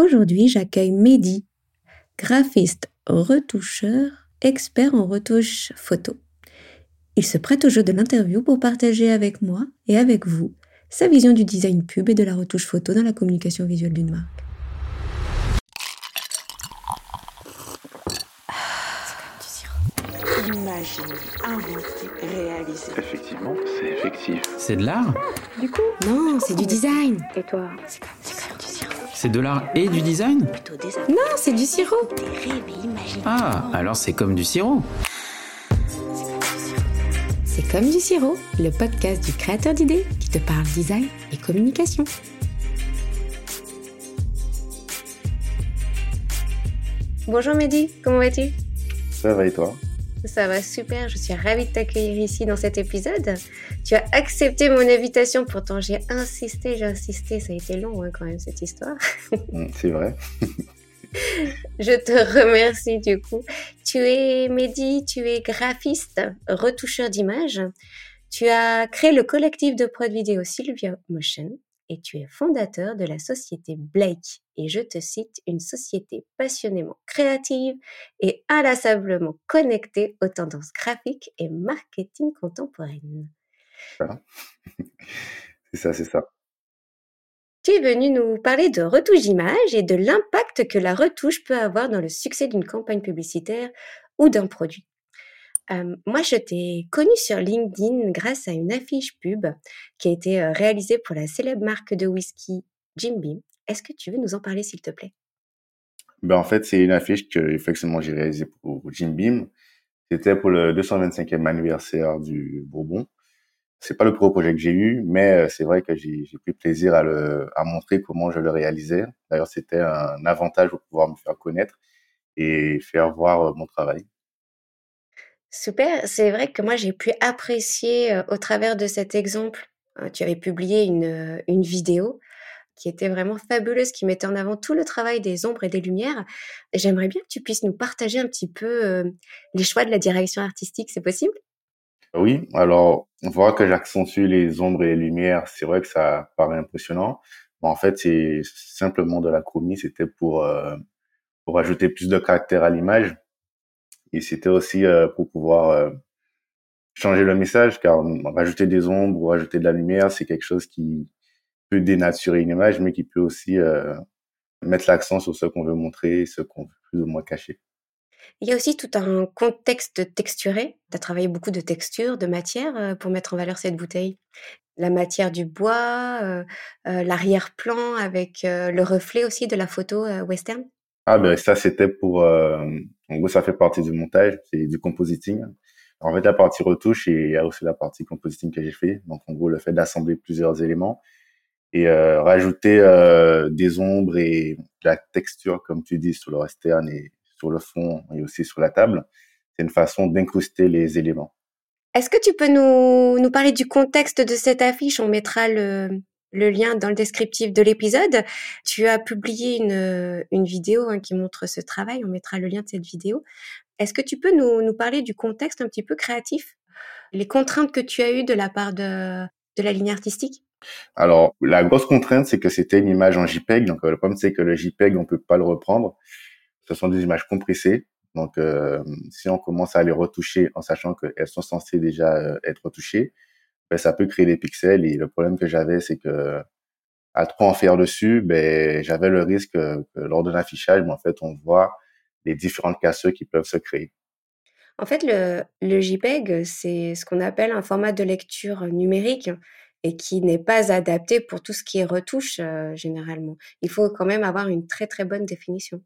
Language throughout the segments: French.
Aujourd'hui, j'accueille Mehdi, graphiste, retoucheur, expert en retouche photo. Il se prête au jeu de l'interview pour partager avec moi et avec vous sa vision du design pub et de la retouche photo dans la communication visuelle d'une marque. Imaginer, inventer, réaliser. Effectivement, c'est effectif. C'est de l'art Du coup, Non, c'est du design. et toi C'est comme. C'est de l'art et du design Non, c'est du sirop. Ah, alors c'est comme du sirop. C'est comme du sirop, le podcast du créateur d'idées qui te parle design et communication. Bonjour Mehdi, comment vas-tu? Ça va et toi? Ça va super, je suis ravie de t'accueillir ici dans cet épisode. Tu as accepté mon invitation, pourtant j'ai insisté, j'ai insisté, ça a été long hein, quand même cette histoire. Mm, C'est vrai. Je te remercie du coup. Tu es Mehdi, tu es graphiste, retoucheur d'images. Tu as créé le collectif de prod vidéo Sylvia Motion et tu es fondateur de la société Blake. Et je te cite, une société passionnément créative et inlassablement connectée aux tendances graphiques et marketing contemporaines. C'est ça, c'est ça. Tu es venu nous parler de retouche d'image et de l'impact que la retouche peut avoir dans le succès d'une campagne publicitaire ou d'un produit. Euh, moi, je t'ai connu sur LinkedIn grâce à une affiche pub qui a été euh, réalisée pour la célèbre marque de whisky Jim Beam. Est-ce que tu veux nous en parler, s'il te plaît? Ben, en fait, c'est une affiche que effectivement j'ai réalisée pour Jim Beam. C'était pour le 225e anniversaire du Bourbon. C'est pas le premier projet que j'ai eu, mais euh, c'est vrai que j'ai pris plaisir à le à montrer comment je le réalisais. D'ailleurs, c'était un avantage pour pouvoir me faire connaître et faire voir mon travail. Super, c'est vrai que moi j'ai pu apprécier au travers de cet exemple, euh, tu avais publié une, une vidéo qui était vraiment fabuleuse, qui mettait en avant tout le travail des ombres et des lumières. J'aimerais bien que tu puisses nous partager un petit peu les choix de la direction artistique, c'est possible? Oui, alors on voit que j'accentue les ombres et les lumières. C'est vrai que ça paraît impressionnant. Mais en fait, c'est simplement de la chromie. C'était pour pour ajouter plus de caractère à l'image. Et c'était aussi euh, pour pouvoir euh, changer le message, car rajouter des ombres ou rajouter de la lumière, c'est quelque chose qui peut dénaturer une image, mais qui peut aussi euh, mettre l'accent sur ce qu'on veut montrer, ce qu'on veut plus ou moins cacher. Il y a aussi tout un contexte texturé. Tu as travaillé beaucoup de textures, de matières pour mettre en valeur cette bouteille. La matière du bois, euh, euh, l'arrière-plan avec euh, le reflet aussi de la photo western. Ah ben ça c'était pour en gros ça fait partie du montage, c'est du compositing. En fait la partie retouche et il y a aussi la partie compositing que j'ai fait. Donc en gros le fait d'assembler plusieurs éléments et euh, rajouter euh, des ombres et de la texture comme tu dis sur le western et sur le fond et aussi sur la table, c'est une façon d'incruster les éléments. Est-ce que tu peux nous, nous parler du contexte de cette affiche? On mettra le, le lien dans le descriptif de l'épisode. Tu as publié une, une vidéo hein, qui montre ce travail. On mettra le lien de cette vidéo. Est-ce que tu peux nous, nous parler du contexte un petit peu créatif? Les contraintes que tu as eues de la part de, de la ligne artistique? Alors, la grosse contrainte, c'est que c'était une image en JPEG. Donc, euh, le problème, c'est que le JPEG, on peut pas le reprendre. Ce sont des images compressées. Donc, euh, si on commence à les retoucher en sachant qu'elles sont censées déjà euh, être retouchées, ben, ça peut créer des pixels. Et le problème que j'avais, c'est que à trop en faire dessus, ben, j'avais le risque que, que lors de l'affichage, ben, en fait, on voit les différentes cassures qui peuvent se créer. En fait, le, le JPEG, c'est ce qu'on appelle un format de lecture numérique et qui n'est pas adapté pour tout ce qui est retouche euh, généralement. Il faut quand même avoir une très très bonne définition.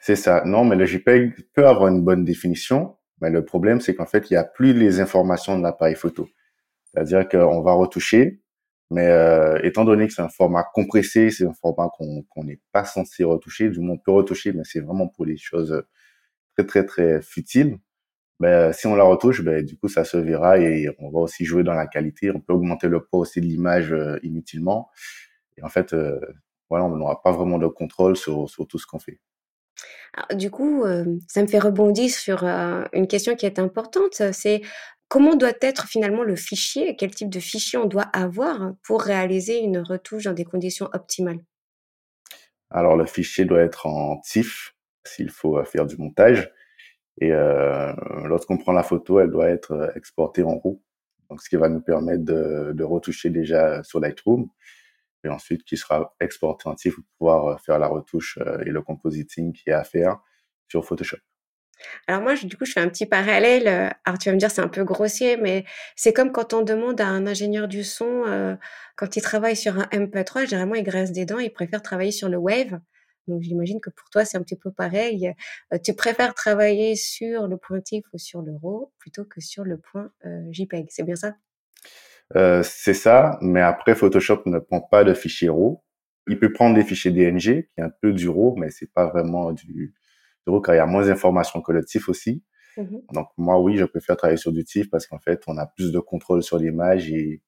C'est ça. Non, mais le JPEG peut avoir une bonne définition, mais le problème, c'est qu'en fait, il n'y a plus les informations de l'appareil photo. C'est-à-dire qu'on va retoucher, mais euh, étant donné que c'est un format compressé, c'est un format qu'on n'est pas censé retoucher, du moins on peut retoucher, mais c'est vraiment pour les choses très très très futiles. Ben, si on la retouche, ben, du coup, ça se verra et on va aussi jouer dans la qualité. On peut augmenter le poids aussi de l'image euh, inutilement. Et en fait, euh, voilà, on n'aura pas vraiment de contrôle sur, tout ce qu'on fait. Alors, du coup, euh, ça me fait rebondir sur euh, une question qui est importante, c'est comment doit être finalement le fichier, quel type de fichier on doit avoir pour réaliser une retouche dans des conditions optimales? Alors le fichier doit être en TIFF s'il faut euh, faire du montage. Et euh, lorsqu'on prend la photo, elle doit être euh, exportée en RAW. Donc ce qui va nous permettre de, de retoucher déjà sur Lightroom et ensuite qui sera exporté en TIFF pour pouvoir faire la retouche et le compositing qui est à faire sur Photoshop. Alors moi, du coup, je fais un petit parallèle. Alors tu vas me dire, c'est un peu grossier, mais c'est comme quand on demande à un ingénieur du son, euh, quand il travaille sur un MP3, généralement, il graisse des dents, il préfère travailler sur le Wave. Donc j'imagine que pour toi, c'est un petit peu pareil. Euh, tu préfères travailler sur le point TIFF ou sur le RAW plutôt que sur le point euh, JPEG. C'est bien ça? Euh, C'est ça, mais après, Photoshop ne prend pas de fichiers RAW. Il peut prendre des fichiers DNG, qui est un peu du RAW, mais c'est pas vraiment du, car il y a moins d'informations que le TIFF aussi. Mmh Donc moi, oui, je préfère travailler sur du TIFF parce qu'en fait, on a plus de contrôle sur l'image et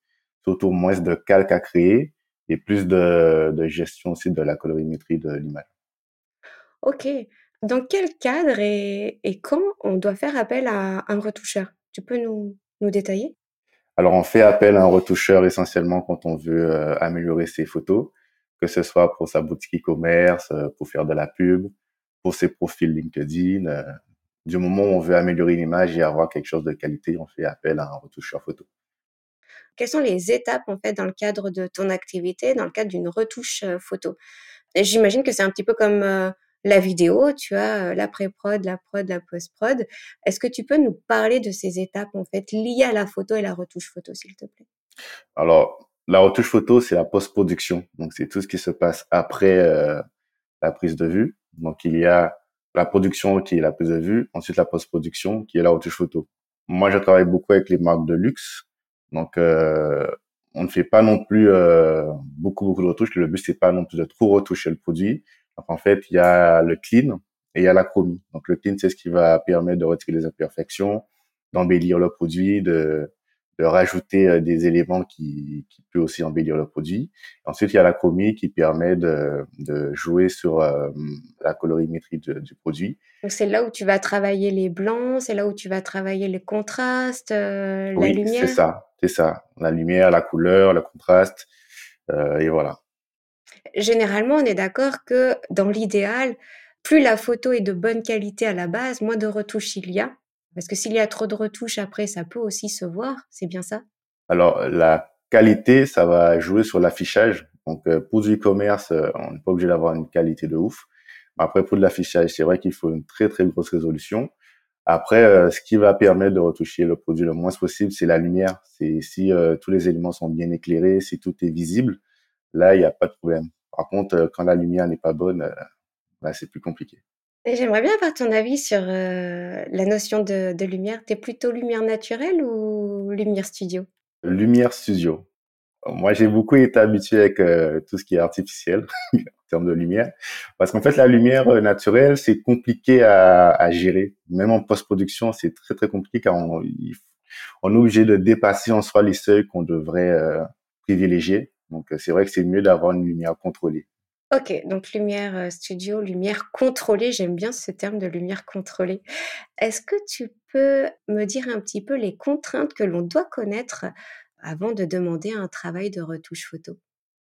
surtout moins de calques à créer et plus de, de gestion aussi de la colorimétrie de l'image. Ok. Dans quel cadre et, et, quand on doit faire appel à un retoucheur? Tu peux nous, nous détailler? Alors, on fait appel à un retoucheur essentiellement quand on veut euh, améliorer ses photos, que ce soit pour sa boutique e-commerce, euh, pour faire de la pub, pour ses profils LinkedIn. Euh, du moment où on veut améliorer l'image et avoir quelque chose de qualité, on fait appel à un retoucheur photo. Quelles sont les étapes en fait dans le cadre de ton activité, dans le cadre d'une retouche euh, photo? J'imagine que c'est un petit peu comme euh, la vidéo, tu as la pré-prod, la prod, la post-prod. Est-ce que tu peux nous parler de ces étapes en fait liées à la photo et la retouche photo, s'il te plaît? Alors, la retouche photo, c'est la post-production. Donc, c'est tout ce qui se passe après la prise de vue. Donc, il y a la production qui est la prise de vue, ensuite la post-production qui est la retouche photo. Moi, je travaille beaucoup avec les marques de luxe. Donc, euh, on ne fait pas non plus euh, beaucoup, beaucoup de retouches. Le but, c'est pas non plus de trop retoucher le produit. Donc, en fait, il y a le clean et il y a la chromie. Donc, le clean, c'est ce qui va permettre de retirer les imperfections, d'embellir le produit, de de rajouter euh, des éléments qui, qui peut aussi embellir le produit. Ensuite, il y a la chromie qui permet de, de jouer sur euh, la colorimétrie du produit. Donc c'est là où tu vas travailler les blancs, c'est là où tu vas travailler les contrastes, euh, la lumière. c'est ça, c'est ça. La lumière, la couleur, le contraste, euh, et voilà. Généralement, on est d'accord que dans l'idéal, plus la photo est de bonne qualité à la base, moins de retouches il y a. Parce que s'il y a trop de retouches après, ça peut aussi se voir, c'est bien ça? Alors, la qualité, ça va jouer sur l'affichage. Donc, euh, pour du e-commerce, euh, on n'est pas obligé d'avoir une qualité de ouf. Après, pour de l'affichage, c'est vrai qu'il faut une très, très grosse résolution. Après, euh, ce qui va permettre de retoucher le produit le moins possible, c'est la lumière. C'est si tous les éléments sont bien éclairés, si tout est visible, là, il n'y a pas de problème. Par contre, quand la lumière n'est pas bonne, là, c'est plus compliqué. J'aimerais bien avoir ton avis sur euh, la notion de, de lumière. T'es plutôt lumière naturelle ou lumière studio? Lumière studio. Moi, j'ai beaucoup été habitué avec euh, tout ce qui est artificiel en termes de lumière, parce qu'en fait, la lumière euh, naturelle, c'est compliqué à, à, gérer. Même en post-production, c'est très très compliqué car on, on, est obligé de dépasser en soi les seuils qu'on devrait privilégier. Donc, c'est vrai que c'est mieux d'avoir une lumière contrôlée. Ok, donc lumière euh, studio, lumière contrôlée, j'aime bien ce terme de lumière contrôlée. Est-ce que tu peux me dire un petit peu les contraintes que l'on doit connaître avant de demander un travail de retouche photo?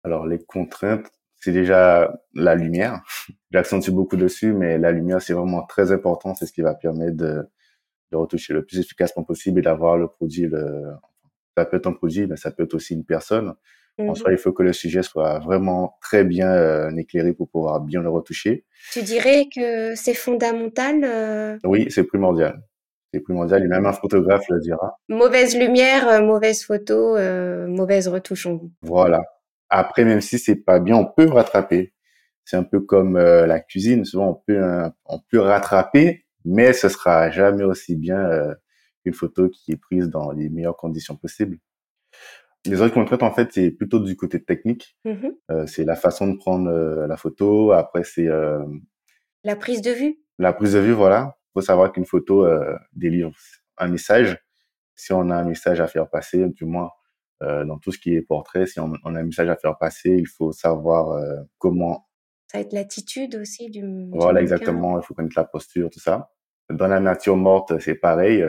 Alors les contraintes, c'est déjà la lumière. J'accentue beaucoup dessus, mais la lumière, c'est vraiment très important. C'est ce qui va permettre de, retoucher le plus efficacement possible et d'avoir le produit. Le... Ça peut être un produit, mais ça peut être aussi une personne. En soi, mmh il faut que le sujet soit vraiment très bien euh, éclairé pour pouvoir bien le retoucher. Tu dirais que c'est fondamental euh? Oui, c'est primordial. C'est primordial et même un photographe le dira. Mauvaise lumière, euh, mauvaise photo, mauvaise retouche. Voilà. Après, même si c'est pas bien, on peut rattraper. C'est un peu comme la cuisine. Souvent, on peut, on peut rattraper, mais ce sera jamais aussi bien qu'une photo qui est prise dans les meilleures conditions possibles. Les autres contraintes, en fait, c'est plutôt du côté technique. Mmh euh, c'est la façon de prendre euh, la photo. Après, c'est euh, la prise de vue. La prise de vue, voilà. Il faut savoir qu'une photo délivre un message. Si on a un message à faire passer, du moins dans tout ce qui est portrait, si on, a un message à faire passer, il faut savoir comment. Ça va être l'attitude aussi du. Voilà, exactement. Il faut connaître la posture, tout ça. Dans la nature morte, c'est pareil.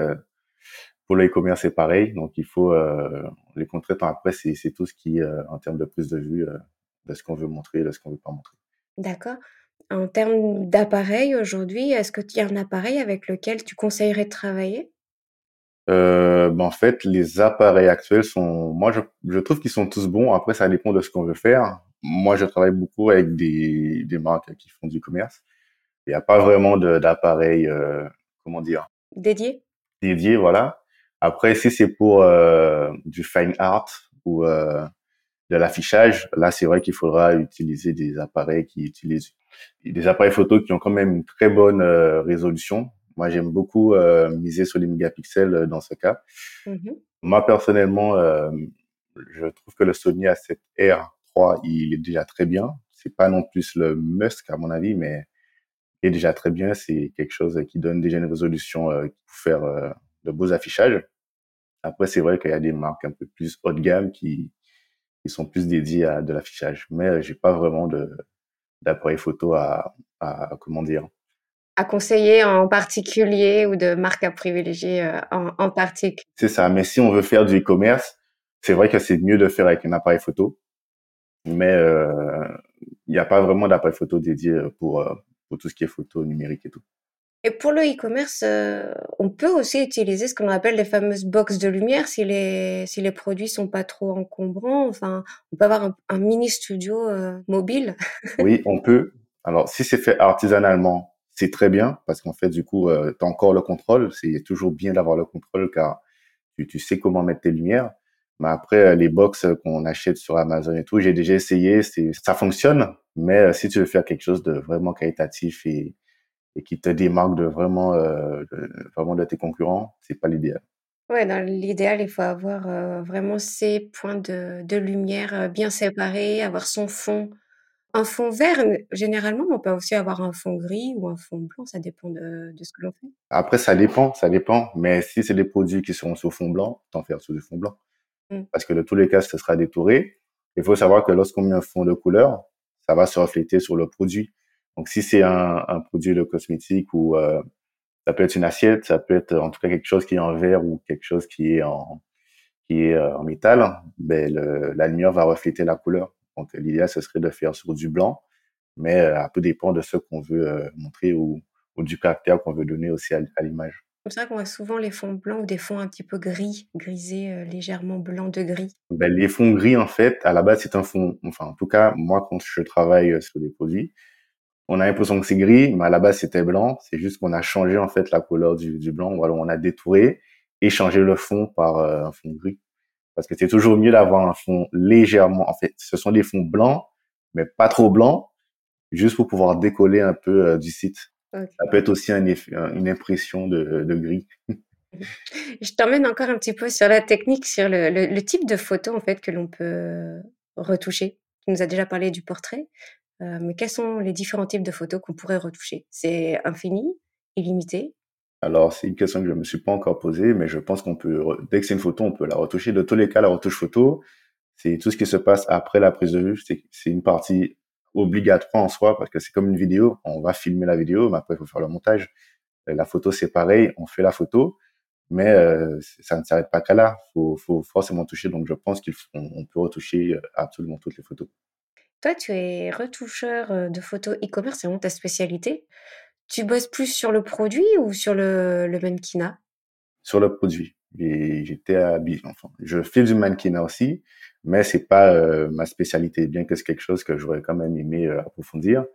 Pour l'e-commerce, c'est pareil. Donc, il faut euh, les contraintes après, c'est tout ce qui, euh, en termes de prise de vue, euh, de ce qu'on veut montrer, de ce qu'on veut pas montrer. D'accord. En termes d'appareil aujourd'hui, est-ce que tu as un appareil avec lequel tu conseillerais de travailler? Bah, en fait, les appareils actuels sont moi je je trouve qu'ils sont tous bons. Après, ça dépend de ce qu'on veut faire. Moi, je travaille beaucoup avec des des marques qui font du commerce. Il y a pas vraiment d'appareil, comment dire? Dédié? Dédié, voilà. Après, si c'est pour, heu, du fine art ou, heu, de l'affichage, là, c'est vrai qu'il faudra utiliser des appareils qui utilisent des appareils photo qui ont quand même une très bonne, heu, résolution. Moi, j'aime beaucoup, heu, miser sur les mégapixels, heu, dans ce cas. Mmh Moi, personnellement, hem, je trouve que le Sony A7R III, il est déjà très bien. C'est pas non plus le must à mon avis, mais il est déjà très bien. C'est quelque chose qui donne déjà une résolution, pour faire, de beaux affichages. Après, c'est vrai qu'il y a des marques un peu plus haut de gamme qui qui sont plus dédiées à de l'affichage. Mais, j'ai pas vraiment de d'appareil photo à à comment dire? À conseiller en particulier ou de marque à privilégier, heu, en en particu? C'est ça. Mais si on veut faire du e-commerce, c'est vrai que c'est mieux de faire avec un appareil photo. Mais, heu, il y a pas vraiment d'appareil photo dédié, pour, heu, pour tout ce qui est photo numérique et tout. Et pour le e-commerce, heu, on peut aussi utiliser ce qu'on appelle les fameuses box de lumière si les si les produits sont pas trop encombrants. Enfin, on peut avoir un mini studio, heu, mobile. Oui, on peut. Alors, si c'est fait artisanalement, c'est très bien parce qu'en fait, du coup, heu, tu as encore le contrôle. C'est toujours bien d'avoir le contrôle car tu tu sais comment mettre tes lumières. Mais après, heu, les box, heu, qu'on achète sur Amazon et tout, j'ai déjà essayé, ça fonctionne. Mais, heu, si tu veux faire quelque chose de vraiment qualitatif et et qui te démarque de vraiment, de vraiment de tes concurrents, c'est pas l'idéal. Ouais, dans l'idéal, il faut avoir, heu, vraiment ses points de de lumière, bien séparés, avoir son fond un fond vert, généralement, on peut aussi avoir un fond gris ou un fond blanc, ça dépend de de ce que l'on fait. Après, ça dépend, ça dépend. Mais si c'est des produits qui seront sur fond blanc, t'en faire sur du fond blanc. Mmh. parce que de tous les cas, ce sera détouré. Il faut savoir que lorsqu'on met un fond de couleur, ça va se refléter sur le produit. Donc, si c'est un, un produit de cosmétique ou euh, ça peut être une assiette, ça peut être en tout cas quelque chose qui est en verre ou quelque chose qui est en qui est euh, en métal, ben le, la lumière va refléter la couleur. Donc, l'idéal ce serait de faire sur du blanc, mais euh, un peu dépend de ce qu'on veut euh, montrer ou, ou du caractère qu'on veut donner aussi à, à l'image. C'est pour ça qu'on voit souvent les fonds blancs ou des fonds un petit peu gris, grisés, légèrement blanc de gris. Ben, les fonds gris, en fait, à la base, c'est un fond, enfin, en tout cas, moi, quand je travaille euh, sur des produits, on a l'impression que c'est gris, mais à la base, c'était blanc. C'est juste qu'on a changé, en fait, la couleur du, du blanc, ou alors on a détouré et changé le fond par euh, un fond gris. Parce que c'est toujours mieux d'avoir un fond légèrement, en fait, ce sont des fonds blancs, mais pas trop blancs, juste pour pouvoir décoller un peu euh, du site. Ça peut être aussi un effet, un- une impression de, de gris. Je t'emmène encore un petit peu sur la technique, sur le le le type de photo, en fait, que l'on peut retoucher. Tu nous as déjà parlé du portrait, mais quels sont les différents types de photos qu'on pourrait retoucher? C'est infini? Illimité? Alors, c'est une question que je me suis pas encore posée, mais je pense qu'on peut, dès que c'est une photo, on peut la retoucher. De tous les cas, la retouche photo, c'est tout ce qui se passe après la prise de vue. C'est, une partie obligatoire en soi parce que c'est comme une vidéo. On va filmer la vidéo, mais après, il faut faire le montage. Euh, La photo, c'est pareil. On fait la photo, mais euh, ça ne s'arrête pas qu'à là. Faut, faut forcément toucher. Donc, je pense qu'on on peut retoucher euh, absolument toutes les photos. Toi, tu es retoucheur, heu, de photos e-commerce, c'est vraiment ta spécialité. Tu bosses plus sur le produit ou sur le mannequinat? sur le produit. J'étais habillé, enfin, je fais du mannequinat aussi, mais c'est pas ma spécialité, bien que c'est quelque chose que j'aurais quand même aimé approfondir.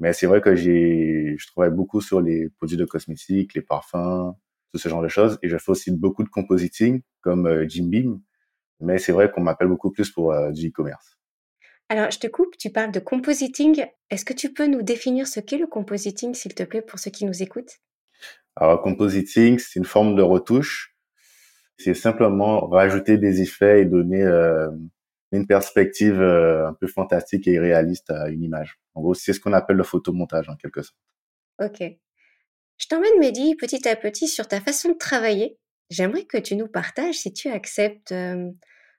Mais c'est vrai que je travaille beaucoup sur les produits de cosmétiques, les parfums, tout ce genre de choses. Et je fais aussi beaucoup de compositing, comme Jim Beam. Mais c'est vrai qu'on m'appelle beaucoup plus pour du e-commerce. Alors, je te coupe, tu parles de compositing. Est-ce que tu peux nous définir ce qu'est le compositing, s'il te plaît, pour ceux qui nous écoutent? Alors, compositing, c'est une forme de retouche. C'est simplement rajouter des effets et donner euh, une perspective euh, un peu fantastique et réaliste à une image. En gros, c'est ce qu'on appelle le photomontage en quelque sorte. OK. Je t'emmène, Mehdi, petit à petit sur ta façon de travailler. J'aimerais que tu nous partages, si tu acceptes, hem,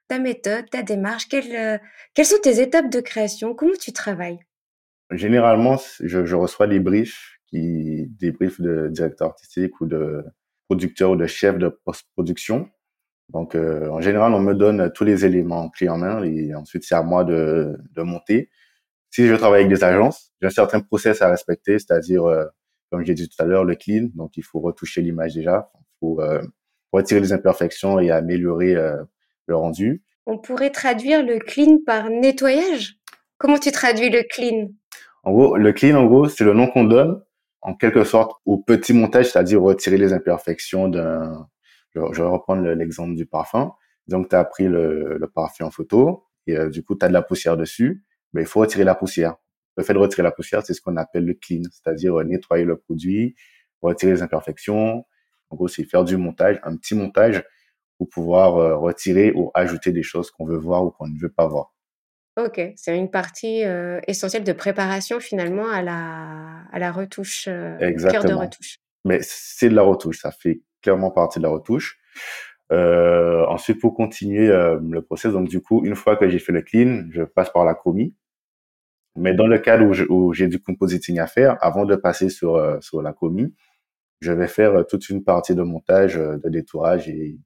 ta méthode, ta démarche. Quelles, heu, quelles sont tes étapes de création? Comment tu travailles? Généralement, je, reçois des briefs, des briefs de directeur artistique ou de producteur ou de chef de post-production. Donc, euh, en général, on me donne tous les éléments clés en main et ensuite, c'est à moi de, de monter. si je travaille avec des agences, j'ai un certain process à respecter, c'est-à-dire, euh, comme j'ai dit tout à l'heure, le clean. Donc, il faut retoucher l'image déjà. Il faut euh, retirer les imperfections et améliorer euh, le rendu. On pourrait traduire le clean par nettoyage? Comment tu traduis le clean? En gros, le clean, en gros, c'est le nom qu'on donne, en quelque sorte, au petit montage, c'est-à-dire retirer les imperfections d'un... Je, vais reprendre l'exemple du parfum. Donc, tu as pris le, le parfum en photo et du coup, tu as de la poussière dessus ben, il faut retirer la poussière. Le fait de retirer la poussière, c'est ce qu'on appelle le clean, c'est-à-dire euh, nettoyer le produit, retirer les imperfections. En gros, c'est faire du montage, un petit montage pour pouvoir euh, retirer ou ajouter des choses qu'on veut voir ou qu'on ne veut pas voir. Ok, c'est une partie euh, essentielle de préparation finalement à la, à la retouche, Exactement. cœur de retouche. Mais c'est de la retouche, ça fait clairement partie de la retouche. Euh, ensuite, pour continuer euh, le process, donc du coup, une fois que j'ai fait le clean, je passe par la chromie. Mais dans le cadre où j'ai du compositing à faire, avant de passer sur, euh, sur la chromie, je vais faire toute une partie de montage, de détourage et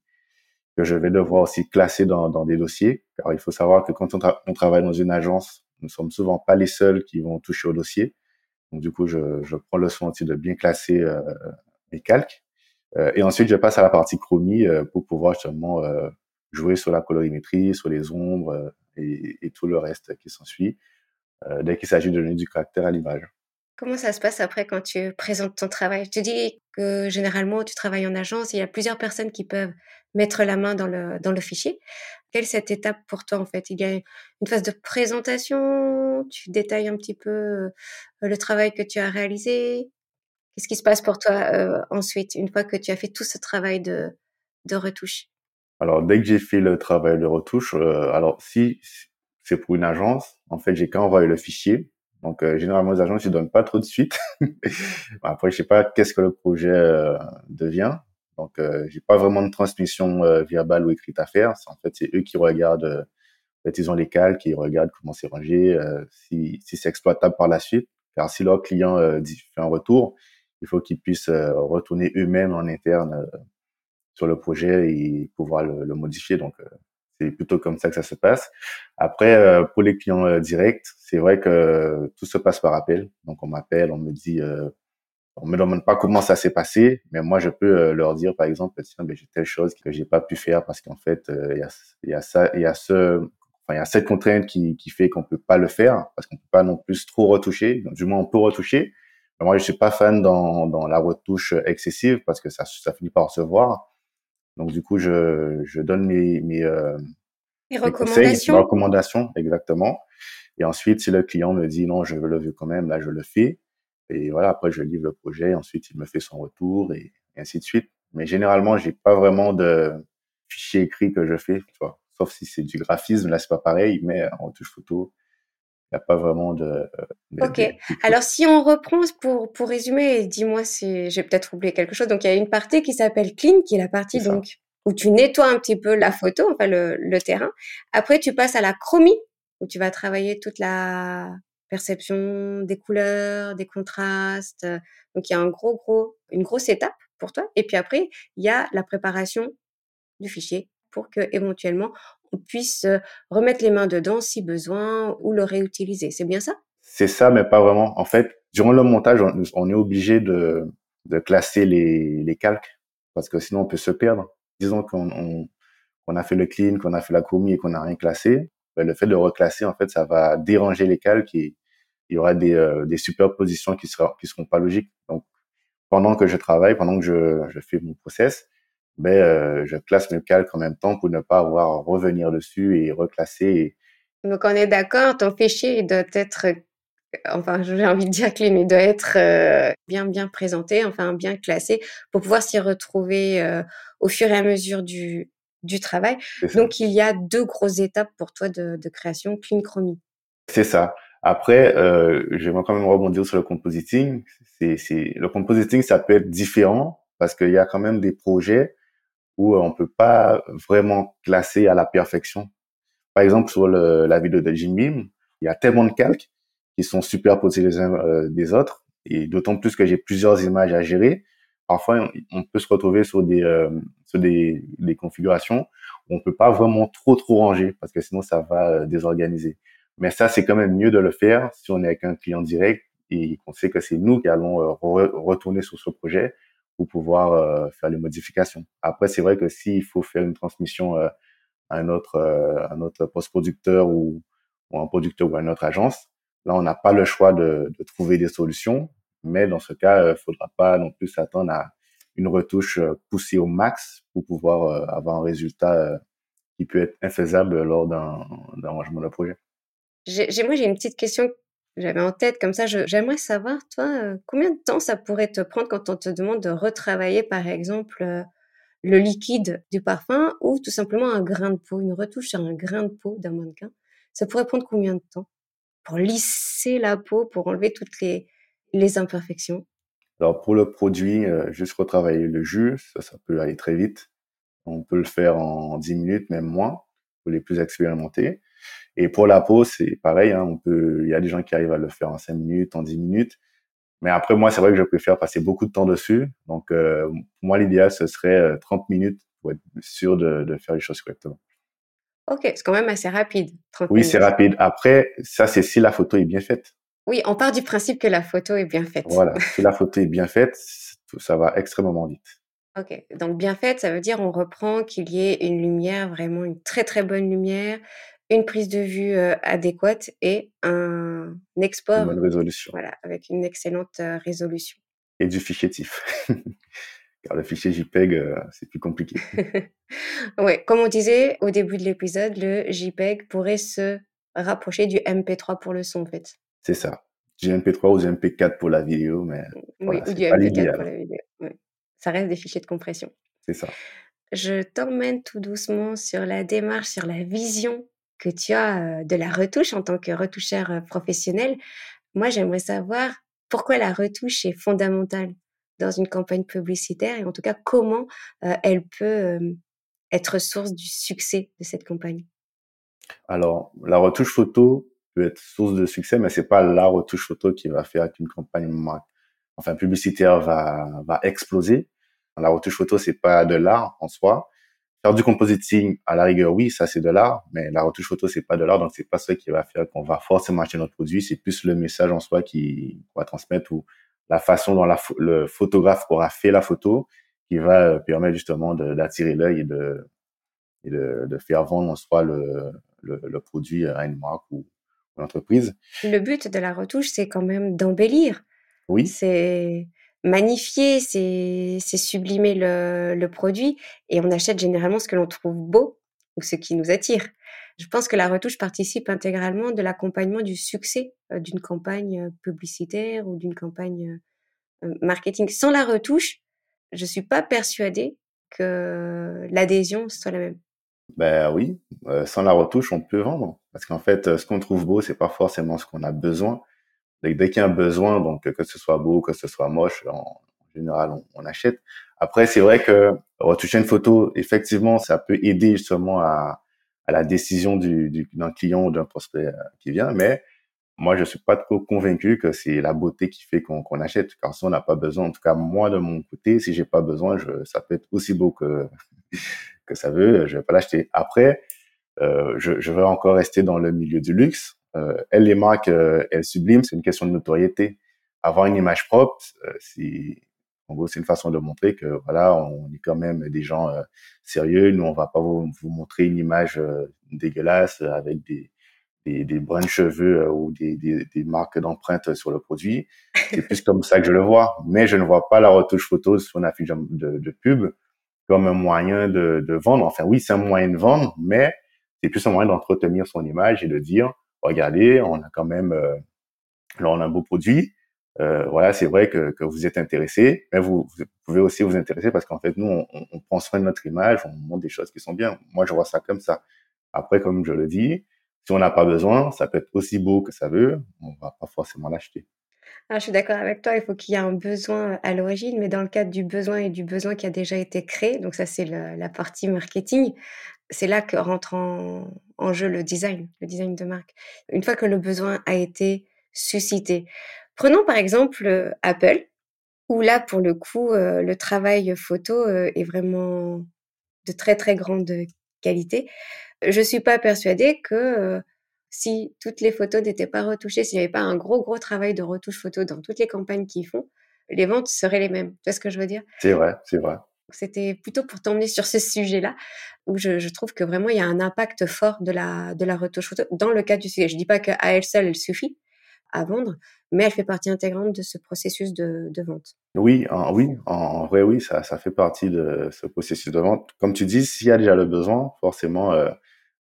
je vais devoir aussi classer dans, des dossiers. Car il faut savoir que quand on, travaille dans une agence, nous sommes souvent pas les seuls qui vont toucher au dossier. Du coup, je, prends le soin de bien classer euh, mes calques. Euh, et ensuite, je passe à la partie chromie euh, pour pouvoir justement jouer sur la colorimétrie, sur les ombres et, et tout le reste qui s'ensuit dès qu'il s'agit de donner du caractère à l'image. Comment ça se passe après quand tu présentes ton travail? Tu dis que généralement tu travailles en agence, il y a plusieurs personnes qui peuvent mettre la main dans le, dans le fichier. Quelle est cette étape pour toi en fait? Il y a une phase de présentation, tu détailles un petit peu le travail que tu as réalisé, Qu'est-ce qui se passe pour toi euh, ensuite, une fois que tu as fait tout ce travail de, de retouche? Alors, dès que j'ai fait le travail de retouche, euh, alors si c'est pour une agence, en fait, j'ai qu'à envoyer le fichier. Donc, euh, généralement, les agences, ils donnent pas trop de suite. Après, je sais pas qu'est-ce que le projet euh, devient. Donc, euh, j'ai pas vraiment de transmission euh, verbale ou écrite à faire. En fait, c'est eux qui regardent. en fait, ils ont les calques, ils regardent comment c'est rangé, si, si c'est exploitable par la suite. Car si leur client fait un retour, il faut qu'ils puissent euh, retourner eux-mêmes en interne euh, sur le projet et pouvoir le, le modifier. Donc, euh, c'est plutôt comme ça que ça se passe. Après, pour les clients directs, c'est vrai que tout se passe par appel. Donc, on m'appelle, on me dit, on me demande pas comment ça s'est passé, mais moi, je peux leur dire, par exemple, tiens, ben, j'ai telle chose que j'ai pas pu faire parce qu'en fait, il y, a, y a ça, il y a ce, enfin, il y a cette contrainte qui, qui fait qu'on peut pas le faire parce qu'on peut pas non plus trop retoucher. Du moins, on peut retoucher, moi, je suis pas fan dans, dans la retouche excessive parce que ça, ça finit par se voir. Donc, du coup, je, je donne mes, mes, euh, mes recommandations. Conseils, mes recommandations, exactement. Et ensuite, si le client me dit non, je veux le vu quand même, là, je le fais. Et voilà, après, je livre le projet. Ensuite, il me fait son retour et, et ainsi de suite. Mais généralement, j'ai pas vraiment de fichier écrit que je fais, tu vois. Sauf si c'est du graphisme, là, c'est pas pareil, mais en retouche photo, n'y a pas vraiment de. de ok. De... Alors, si on reprend pour, pour résumer, dis-moi si j'ai peut-être oublié quelque chose. Donc, il y a une partie qui s'appelle clean, qui est la partie donc où tu nettoies un petit peu la photo, enfin le, le terrain. Après, tu passes à la chromie, où tu vas travailler toute la perception des couleurs, des contrastes. Donc, il y a un gros, gros, une grosse étape pour toi. Et puis après, il y a la préparation du fichier pour que éventuellement puisse remettre les mains dedans si besoin ou le réutiliser. C'est bien ça? C'est ça, mais pas vraiment. En fait, durant le montage, on, est obligé de, de classer les, les, calques parce que sinon on peut se perdre. Disons qu'on on, on a fait le clean, qu'on a fait la chromie et qu'on n'a rien classé. Ben, le fait de reclasser, en fait, ça va déranger les calques et il y aura des, euh, des superpositions qui seront, qui seront pas logiques. Donc, pendant que je travaille, pendant que je, je fais mon process, ben, euh, je classe mes calques en même temps pour ne pas avoir à revenir dessus et reclasser. Donc, on est d'accord, ton fichier il doit être, enfin, j'ai envie de dire clean, il doit être euh, bien, bien présenté, enfin, bien classé pour pouvoir s'y retrouver euh, au fur et à mesure du, du travail. Donc, il y a deux grosses étapes pour toi de, de création, clean chromie. C'est ça. Après, euh, j'aimerais quand même rebondir sur le compositing. C'est, c'est, le compositing, ça peut être différent parce qu'il y a quand même des projets où on peut pas vraiment classer à la perfection. Par exemple, sur le, la vidéo de Jim Beam, il y a tellement de calques qui sont superposés les uns euh, des autres, et d'autant plus que j'ai plusieurs images à gérer. Parfois, on peut se retrouver sur des euh, sur des, des configurations où on peut pas vraiment trop trop ranger parce que sinon ça va euh, désorganiser. Mais ça, c'est quand même mieux de le faire si on est avec un client direct et qu'on sait que c'est nous qui allons euh, retourner sur ce projet pour pouvoir euh, faire les modifications. Après, c'est vrai que s'il faut faire une transmission euh, à un autre, un autre post-producteur ou, ou un producteur ou à une autre agence, là, on n'a pas le choix de, de, trouver des solutions. Mais dans ce cas, il faudra pas non plus s'attendre à une retouche poussée au max pour pouvoir avoir un résultat qui peut être infaisable lors d'un rangement de projet. J'ai, moi, j'ai une petite question que j'avais en tête comme ça. j'aimerais savoir, toi, euh, combien de temps ça pourrait te prendre quand on te demande de retravailler, par exemple, euh, le liquide du parfum ou tout simplement un grain de peau, une retouche sur un grain de peau d'un mannequin? Ça pourrait prendre combien de temps pour lisser la peau, pour enlever toutes les, imperfections? Alors, pour le produit, euh, juste retravailler le jus, ça, ça peut aller très vite. On peut le faire en 10 minutes, même moins, pour les plus expérimentés. Et pour la peau, c'est pareil. Hein, on peut, il y a des gens qui arrivent à le faire en 5 minutes, en 10 minutes. Mais après, moi, c'est vrai que je préfère passer beaucoup de temps dessus. Donc, euh, moi, l'idéal, ce serait 30 euh, minutes pour être sûr de, de faire les choses correctement. Ok, c'est quand même assez rapide. 30 oui, c'est rapide. Après, ça, c'est si la photo est bien faite. Oui, on part du principe que la photo est bien faite. Voilà, si la photo est bien faite, ça va extrêmement vite. Ok, donc bien faite, ça veut dire on reprend qu'il y ait une lumière, vraiment une très très bonne lumière, une prise de vue adéquate et un export. Une bonne résolution. Voilà, avec une excellente résolution. Et du fichier TIFF. Car le fichier JPEG, c'est plus compliqué. oui, comme on disait au début de l'épisode, le JPEG pourrait se rapprocher du MP3 pour le son, en fait. C'est ça. Du MP3 ou du MP4 pour la vidéo, mais. Oui, ou du MP4 pour la vidéo. Ça reste des fichiers de compression. C'est ça. Je t'emmène tout doucement sur la démarche, sur la vision que tu as de la retouche en tant que retoucheur professionnel. Moi, j'aimerais savoir pourquoi la retouche est fondamentale dans une campagne publicitaire et en tout cas comment elle peut être source du succès de cette campagne? Alors, la retouche photo peut être source de succès, mais c'est pas la retouche photo qui va faire qu'une campagne enfin publicitaire va va exploser. La retouche photo c'est pas de l'art en soi, Faire du compositing, à la rigueur, oui, ça c'est de l'art, mais la retouche photo c'est pas de l'art, donc c'est pas ça qui va faire qu'on va forcément acheter notre produit. C'est plus le message en soi qui va transmettre ou la façon dont la, le photographe aura fait la photo qui va euh, permettre justement d'attirer l'œil et de, et de, de, faire vendre en soi le, le, le, produit à une marque ou une entreprise. Le but de la retouche, c'est quand même d'embellir. Oui. C'est magnifier, c'est sublimer le, le, produit et on achète généralement ce que l'on trouve beau ou ce qui nous attire. Je pense que la retouche participe intégralement de l'accompagnement du succès euh, d'une campagne euh, publicitaire ou d'une campagne euh, marketing. Sans la retouche, je suis pas persuadée que l'adhésion soit la même. Ben oui, sans la retouche, on peut vendre. Parce qu'en fait, ce qu'on trouve beau, c'est pas forcément ce qu'on a besoin dès qu'il y a un besoin, donc que ce soit beau, que ce soit moche, en, général, on, achète. Après, c'est vrai que retoucher une photo, effectivement, ça peut aider justement à, à la décision du, du, d'un client ou d'un prospect euh, qui vient, mais moi, je suis pas trop convaincu que c'est la beauté qui fait qu'on, achète, car si on n'a pas besoin, en tout cas moi de mon côté, si j'ai pas besoin, je, ça peut être aussi beau que que ça veut, je vais pas l'acheter. Après, euh, je, je vais encore rester dans le milieu du luxe. Euh, elle, les marques, euh, elles subliment, c'est une question de notoriété. Avoir une image propre, euh, c'est en gros, c'est une façon de montrer que voilà, on est quand même des gens sérieux. Nous, on va pas vous, vous montrer une image dégueulasse avec des, des, des bruns de cheveux ou des, des, des marques d'empreintes sur le produit. C'est plus comme ça que je le vois. Mais je ne vois pas la retouche photo sur une affiche de, de pub comme un moyen de, de vendre. Enfin, oui, c'est un moyen de vendre, mais c'est plus un moyen d'entretenir son image et de dire regardez, on a quand même, euh, là, on a un beau produit. Euh, voilà, c'est vrai que, vous êtes intéressé, mais vous, vous, pouvez aussi vous intéresser parce qu'en fait, nous, on, on, prend soin de notre image, on montre des choses qui sont bien. Moi, je vois ça comme ça. Après, comme je le dis, si on n'a pas besoin, ça peut être aussi beau que ça veut, on va pas forcément l'acheter. Ah, je suis d'accord avec toi, il faut qu'il y ait un besoin à l'origine, mais dans le cadre du besoin et du besoin qui a déjà été créé, donc ça c'est la partie marketing, c'est là que rentre en, jeu le design, le design de marque. Une fois que le besoin a été suscité. Prenons par exemple euh, Apple, où là, pour le coup, euh, le travail photo euh, est vraiment de très très grande qualité. Je suis pas persuadée que si toutes les photos n'étaient pas retouchées, s'il n'y avait pas un gros, gros travail de retouche photo dans toutes les campagnes qu'ils font, les ventes seraient les mêmes. Tu vois ce que je veux dire? C'est vrai, c'est vrai. C'était plutôt pour t'emmener sur ce sujet-là, où je, trouve que vraiment il y a un impact fort de la, de la retouche photo dans le cas du sujet. Je dis pas qu'à elle seule, elle suffit à vendre, mais elle fait partie intégrante de ce processus de, vente. Oui, en, oui, en vrai, oui, ça, ça fait partie de ce processus de vente. Comme tu dis, s'il y a déjà le besoin, forcément, euh,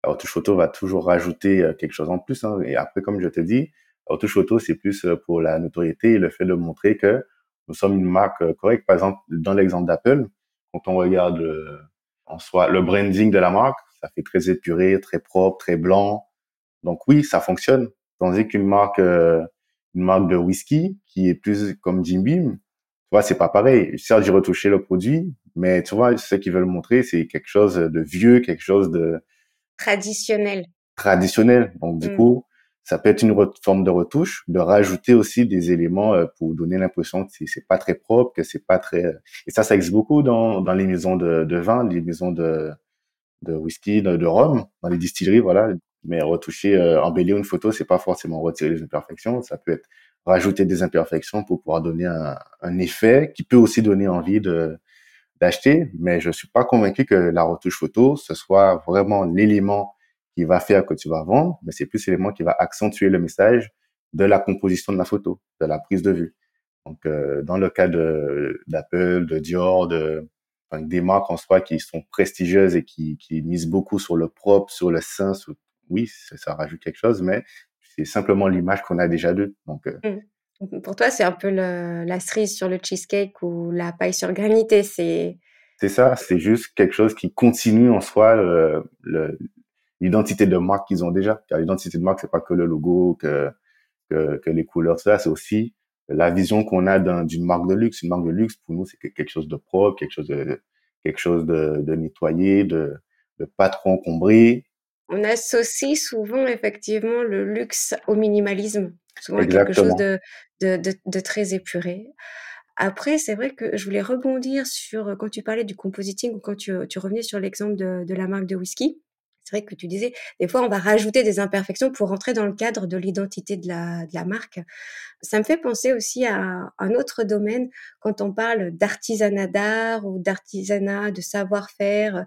la retouche photo va toujours rajouter euh, quelque chose en plus. Hein. Et après, comme je te dis, la retouche photo, c'est plus euh, pour la notoriété et le fait de montrer que nous sommes une marque correcte. Par exemple, dans l'exemple d'Apple, quand on regarde le, en soi le branding de la marque, ça fait très épuré, très propre, très blanc. Donc oui, ça fonctionne. Tandis qu'une marque, euh, une marque de whisky qui est plus comme Jim Beam, tu vois, c'est pas pareil. Certes, j'ai retouché le produit, mais tu vois, ce qu'ils veulent montrer, c'est quelque chose de vieux, quelque chose de traditionnel. Traditionnel. Donc du mm. coup, ça peut être une forme de retouche, de rajouter aussi des éléments euh, pour donner l'impression que c'est pas très propre, que c'est pas très. Euh, et ça, ça existe beaucoup dans, dans les maisons de, de vin, les maisons de, de whisky, de, rhum, dans les distilleries, voilà. Mais retoucher, euh, embellir une photo, c'est pas forcément retirer les imperfections. Ça peut être rajouter des imperfections pour pouvoir donner un, un effet qui peut aussi donner envie de d'acheter. Mais je suis pas convaincu que la retouche photo ce soit vraiment l'élément qui va faire que tu vas vendre, mais c'est plus l'élément qui va accentuer le message de la composition de la photo, de la prise de vue. Donc, euh, dans le cas de d'Apple, de Dior, de enfin, des marques en soi qui sont prestigieuses et qui, qui misent beaucoup sur le propre, sur le sain, oui, ça, ça, rajoute quelque chose, mais c'est simplement l'image qu'on a déjà d'eux. Donc, euh, mmh. pour toi, c'est un peu le, la cerise sur le cheesecake ou la paille sur le granité. C'est c'est ça. C'est juste quelque chose qui continue en soi le, le l'identité de marque qu'ils ont déjà. Car l'identité de marque, c'est pas que le logo, que, que, que les couleurs, ça, c'est aussi la vision qu'on a d'une marque de luxe. Une marque de luxe, pour nous, c'est quelque chose de propre, quelque chose de, quelque chose de, de nettoyé, de, de pas trop encombré. On associe souvent, effectivement, le luxe au minimalisme. Souvent quelque chose de, de, de, de très épuré. Après, c'est vrai que je voulais rebondir sur quand tu parlais du compositing ou quand tu, tu revenais sur l'exemple de, de la marque de whisky c'est vrai que tu disais, des fois, on va rajouter des imperfections pour rentrer dans le cadre de l'identité de la, de la marque. Ça me fait penser aussi à un autre domaine quand on parle d'artisanat d'art ou d'artisanat de savoir-faire,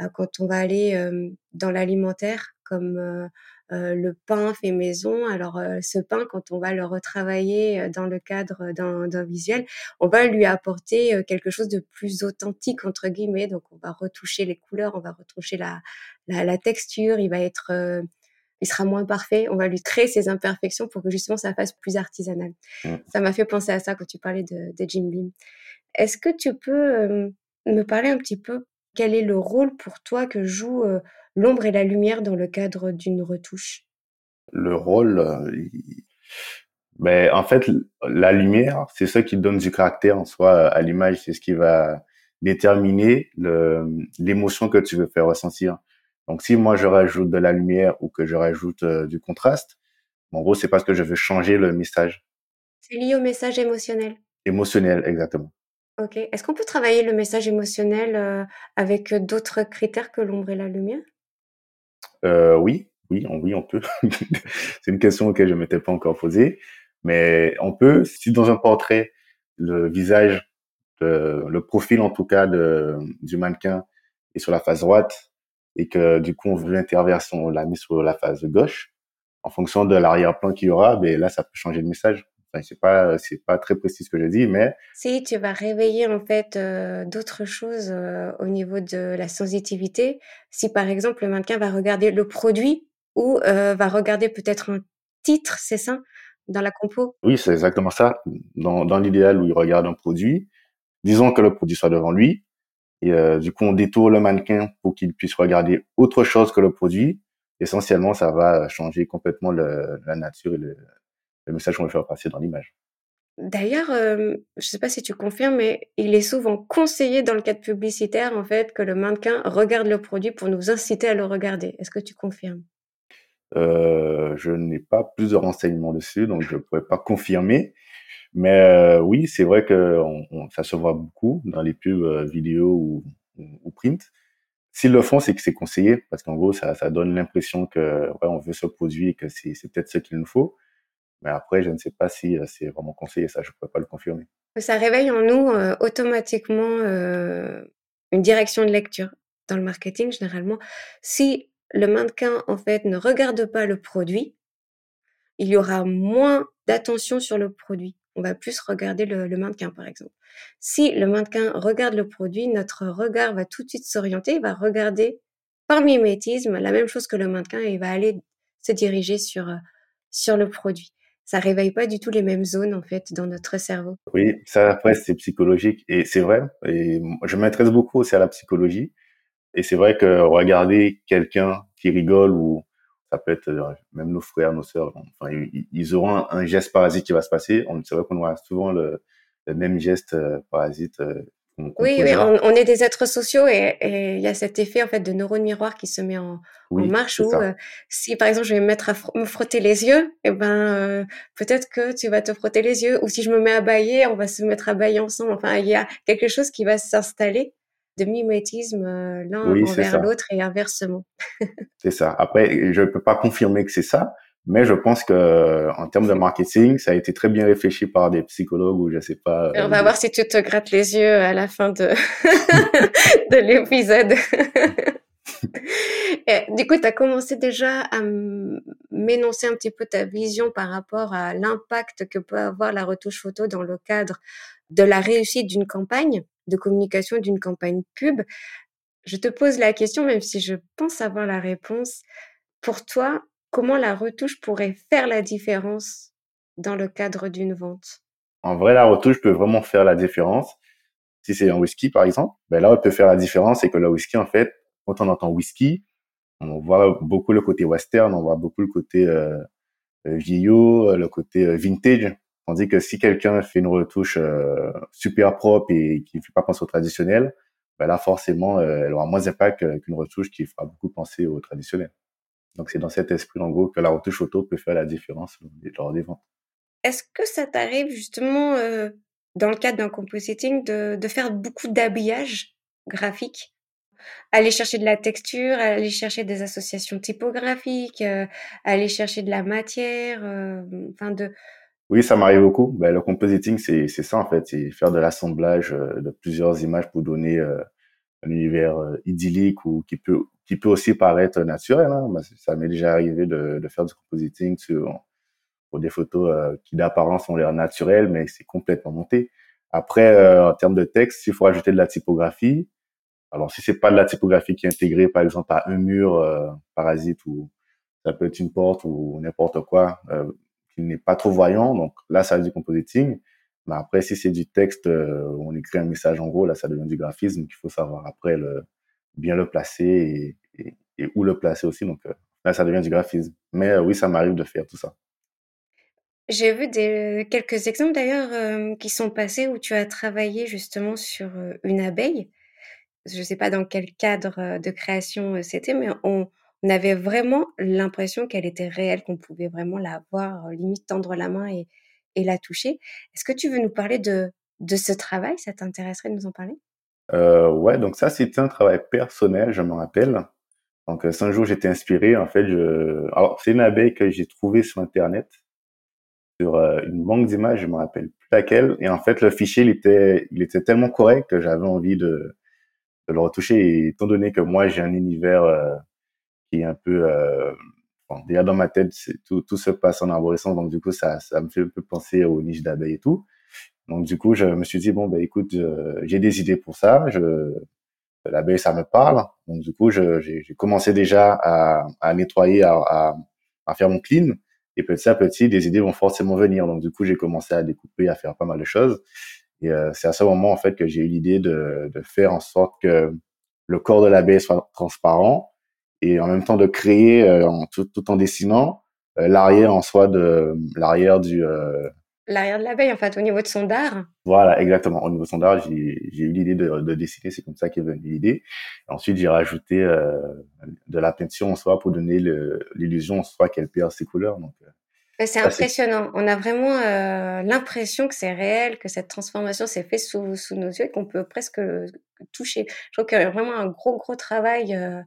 euh, quand on va aller euh, dans l'alimentaire, comme le pain fait maison. Alors ce pain, quand on va le retravailler dans le cadre d'un visuel, on va lui apporter quelque chose de plus authentique entre guillemets. Donc on va retoucher les couleurs, on va retoucher la, la, la texture. Il va être il sera moins parfait. On va lui créer ses imperfections pour que justement ça fasse plus artisanal. Mmh. Ça m'a fait penser à ça quand tu parlais de, de Jim Beam. Est-ce que tu peux me parler un petit peu quel est le rôle pour toi que joue l'ombre et la lumière dans le cadre d'une retouche Le rôle, euh, ben, en fait, la lumière, c'est ce qui donne du caractère en soi à l'image. C'est ce qui va déterminer l'émotion que tu veux faire ressentir. Donc, si moi je rajoute de la lumière ou que je rajoute euh, du contraste, en gros, c'est parce que je veux changer le message. C'est lié au message émotionnel. Émotionnel, exactement. Ok. Est-ce qu'on peut travailler le message émotionnel euh, avec d'autres critères que l'ombre et la lumière? Euh, oui, oui, on, oui, on peut. c'est une question auquel je m'étais pas encore posée, mais on peut. Si dans un portrait, le visage, le profil en tout cas du mannequin est sur la face droite et que du coup on veut l'interversion, on l'a mis sur la face gauche, en fonction de l'arrière-plan qu'il y aura, ben là ça peut changer le message. Enfin, c'est pas c'est pas très précis ce que je dis, mais si tu vas réveiller en fait euh, d'autres choses euh, au niveau de la sensitivité, si par exemple le mannequin va regarder le produit ou euh, va regarder peut-être un titre, c'est ça, dans la compo? Oui, c'est exactement ça. Dans dans l'idéal où il regarde un produit, disons que le produit soit devant lui, et du coup on détourne le mannequin pour qu'il puisse regarder autre chose que le produit. Essentiellement, ça va changer complètement le, la nature et le, le message qu'on veut faire passer dans l'image. D'ailleurs, euh, je ne sais pas si tu confirmes, mais il est souvent conseillé dans le cadre publicitaire, en fait, que le mannequin regarde le produit pour nous inciter à le regarder. Est-ce que tu confirmes? Euh, Je n'ai pas plus de renseignements dessus, donc je ne pourrais pas confirmer. Mais euh, oui, c'est vrai que on, on, ça se voit beaucoup dans les pubs vidéo ou, ou, print. S'ils le font, c'est que c'est conseillé, parce qu'en gros, ça, ça donne l'impression que ouais, on veut ce produit et que c'est peut-être ce qu'il nous faut. Mais après, je ne sais pas si euh, c'est vraiment conseillé, ça, je ne peux pas le confirmer. Ça réveille en nous euh, automatiquement euh, une direction de lecture dans le marketing généralement. Si le mannequin en fait ne regarde pas le produit, il y aura moins d'attention sur le produit. On va plus regarder le, mannequin par exemple. Si le mannequin regarde le produit, notre regard va tout de suite s'orienter, il va regarder par mimétisme la même chose que le mannequin et il va aller se diriger sur, sur le produit. Ça réveille pas du tout les mêmes zones en fait dans notre cerveau. Oui, ça après c'est psychologique et c'est vrai. Et je m'intéresse beaucoup aussi à la psychologie et c'est vrai que regarder quelqu'un qui rigole ou ça peut être euh, même nos frères, nos sœurs, ils, auront un, geste parasite qui va se passer. C'est vrai qu'on aura souvent le, même geste euh, parasite. Oui, on, on est des êtres sociaux et il y a cet effet en fait de neurone miroir qui se met en, en Oui, marche où euh, si par exemple je vais me mettre à fr- me frotter les yeux, et ben euh, peut-être que tu vas te frotter les yeux ou si je me mets à bailler, on va se mettre à bailler ensemble. Enfin, il y a quelque chose qui va s'installer de mimétisme euh, l'un Oui, envers l'autre et inversement. C'est ça. Après, je peux pas confirmer que c'est ça, mais je pense que en termes de marketing, ça a été très bien réfléchi par des psychologues ou je sais pas. Et on euh, va voir si tu te grattes les yeux à la fin de, de l'épisode. Du coup, tu as commencé déjà à m'énoncer un petit peu ta vision par rapport à l'impact que peut avoir la retouche photo dans le cadre de la réussite d'une campagne de communication, d'une campagne pub. Je te pose la question, même si je pense avoir la réponse. Pour toi, comment la retouche pourrait faire la différence dans le cadre d'une vente? En vrai, la retouche peut vraiment faire la différence. Si c'est un whisky, par exemple, ben là, elle peut faire la différence, c'est que le whisky, en fait, quand on entend whisky, on voit beaucoup le côté western, on voit beaucoup le côté euh, euh, vieillot, euh, le côté euh, vintage. Tandis que si quelqu'un fait une retouche euh, super propre et qui ne fait pas penser au traditionnel, ben là, forcément, elle aura moins d'impact qu'une retouche qui fera beaucoup penser au traditionnel. Donc, c'est dans cet esprit, en gros, que la retouche photo peut faire la différence lors des ventes. Est-ce que ça t'arrive justement, heu, dans le cadre d'un compositing de de faire beaucoup d'habillage graphique? Aller chercher de la texture, aller chercher des associations typographiques, heu, aller chercher de la matière, hem, enfin de Oui, ça m'arrive beaucoup. Ben, le compositing, c'est c'est ça en fait, c'est faire de l'assemblage euh, de plusieurs images pour donner euh, un univers euh, idyllique ou qui peut qui peut aussi paraître naturel. Hein. Ça m'est déjà arrivé de, de faire du compositing sur pour des photos euh, qui d'apparence ont l'air naturelles, mais c'est complètement monté. Après, euh, en termes de texte, il faut ajouter de la typographie. Alors, si c'est pas de la typographie qui est intégrée, par exemple, à un mur euh, parasite ou ça peut être une porte ou n'importe quoi euh, qui n'est pas trop voyant. Donc là, ça a du compositing. Mais après, si c'est du texte, euh, on écrit un message en gros, là, ça devient du graphisme qu'il faut savoir après le, bien le placer et, où le placer aussi. Donc euh, là, ça devient du graphisme. Mais euh, oui, ça m'arrive de faire tout ça. j'ai vu quelques exemples d'ailleurs, hem, qui sont passés où tu as travaillé justement sur, une abeille. Je sais pas dans quel cadre, de création, c'était, mais on avait vraiment l'impression qu'elle était réelle, qu'on pouvait vraiment la voir, limite tendre la main et la toucher. Est-ce que tu veux nous parler de ce travail? Ça t'intéresserait de nous en parler? Euh, ouais, donc ça, c'était un travail personnel, je me rappelle. Donc, euh, si un jour j'étais inspiré, en fait, je... Alors, c'est une abeille que j'ai trouvée sur Internet, sur euh, une banque d'images, je me rappelle plus laquelle. Et en fait, le fichier, il était, il était tellement correct que j'avais envie de, de le retoucher. Et étant donné que moi, j'ai un univers euh, qui est un peu... Euh... Bon, déjà dans ma tête, tout, tout se passe en arborescence, donc du coup, ça, ça me fait un peu penser aux niches d'abeilles et tout. Donc, du coup, je me suis dit, bon, ben écoute, euh, j'ai des idées pour ça. Je, l'abeille, ça me parle. Donc, du coup, j'ai commencé déjà à, à nettoyer, à, à, à faire mon clean. Et petit à petit, des idées vont forcément venir. Donc, du coup, j'ai commencé à découper, à faire pas mal de choses. Et euh, c'est à ce moment, en fait, que j'ai eu l'idée de, de faire en sorte que le corps de l'abeille soit transparent et en même temps de créer, euh, en, tout, tout en dessinant, euh, l'arrière en soi de l'arrière du, euh, L'arrière de l'abeille, en fait, au niveau de son dard? voilà, exactement. Au niveau sondage, j'ai j'ai eu l'idée de, de dessiner, c'est comme ça qu'est venue l'idée. Ensuite, j'ai rajouté euh, de la peinture en soi pour donner l'illusion en soi qu'elle perd ses couleurs. Donc, euh, C'est impressionnant. On a vraiment euh, l'impression que c'est réel, que cette transformation s'est faite sous, sous nos yeux et qu'on peut presque le toucher. Je trouve qu'il y a vraiment un gros, gros travail euh,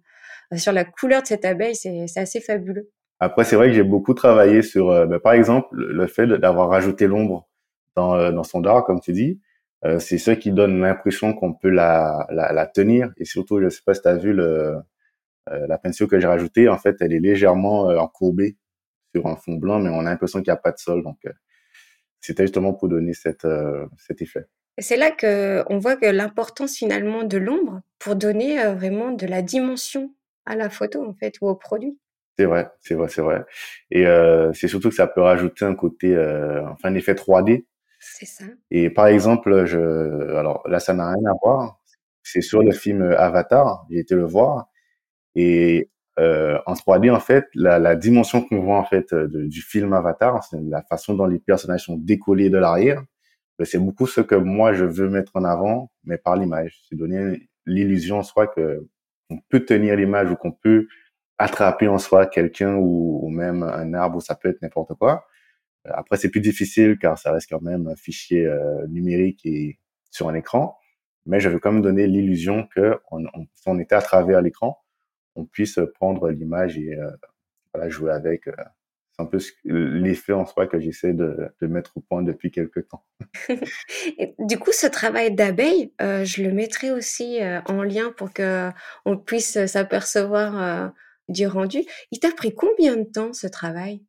sur la couleur de cette abeille. C'est assez fabuleux. Après, c'est vrai que j'ai beaucoup travaillé sur, euh, ben, par exemple, le fait d'avoir rajouté l'ombre dans, euh, dans son dard, comme tu dis. Euh, c'est ça qui donne l'impression qu'on peut la, la, la tenir. Et surtout, je sais pas si tu as vu le, euh, la pencil que j'ai rajoutée. En fait, elle est légèrement euh, encourbée sur un fond blanc, mais on a l'impression qu'il n'y a pas de sol. Donc, euh, c'était justement pour donner cette, cet effet. Et c'est là que on voit que l'importance finalement de l'ombre pour donner vraiment de la dimension à la photo en fait ou au produit. C'est vrai, c'est vrai, c'est vrai. Et euh, c'est surtout que ça peut rajouter un côté, euh, enfin, un effet 3D. C'est ça. Et par exemple, je, alors là, ça n'a rien à voir. C'est sur le film Avatar. J'ai été le voir. Et euh, en 3D, en fait, la, la dimension qu'on voit en fait de- du film Avatar, c'est la façon dont les personnages sont décollés de l'arrière. C'est beaucoup ce que moi je veux mettre en avant, mais par l'image. C'est donner l'illusion en soi que on peut tenir l'image ou qu'on peut attraper en soi quelqu'un ou, même un arbre ou ça peut être n'importe quoi. Euh, Après, c'est plus difficile car ça reste quand même un fichier euh, numérique et sur un écran. Mais je veux quand même donner l'illusion que on, on- était à travers l'écran, on puisse prendre l'image et euh, voilà, jouer avec. euh. c'est un peu l'effet en soi que j'essaie de, mettre au point depuis quelques temps. Du coup, ce travail d'abeille, je le mettrai aussi en lien pour que on puisse s'apercevoir du rendu. Il t'a pris combien de temps ce travail?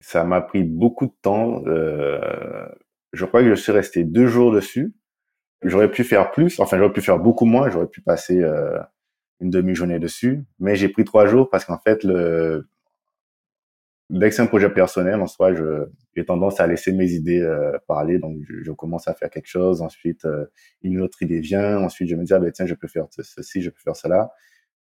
Ça m'a pris beaucoup de temps. euh, je crois que je suis resté deux jours dessus. J'aurais pu faire plus, enfin j'aurais pu faire beaucoup moins. J'aurais pu passer euh, une demi-journée dessus, mais j'ai pris trois jours parce qu'en fait le dès que c'est un projet personnel, en soi, j'ai tendance à laisser mes idées euh, parler. Donc, je, commence à faire quelque chose. Ensuite, une autre idée vient. Ensuite, je me dis, ah ben tiens, je peux faire ce- ceci, je peux faire cela.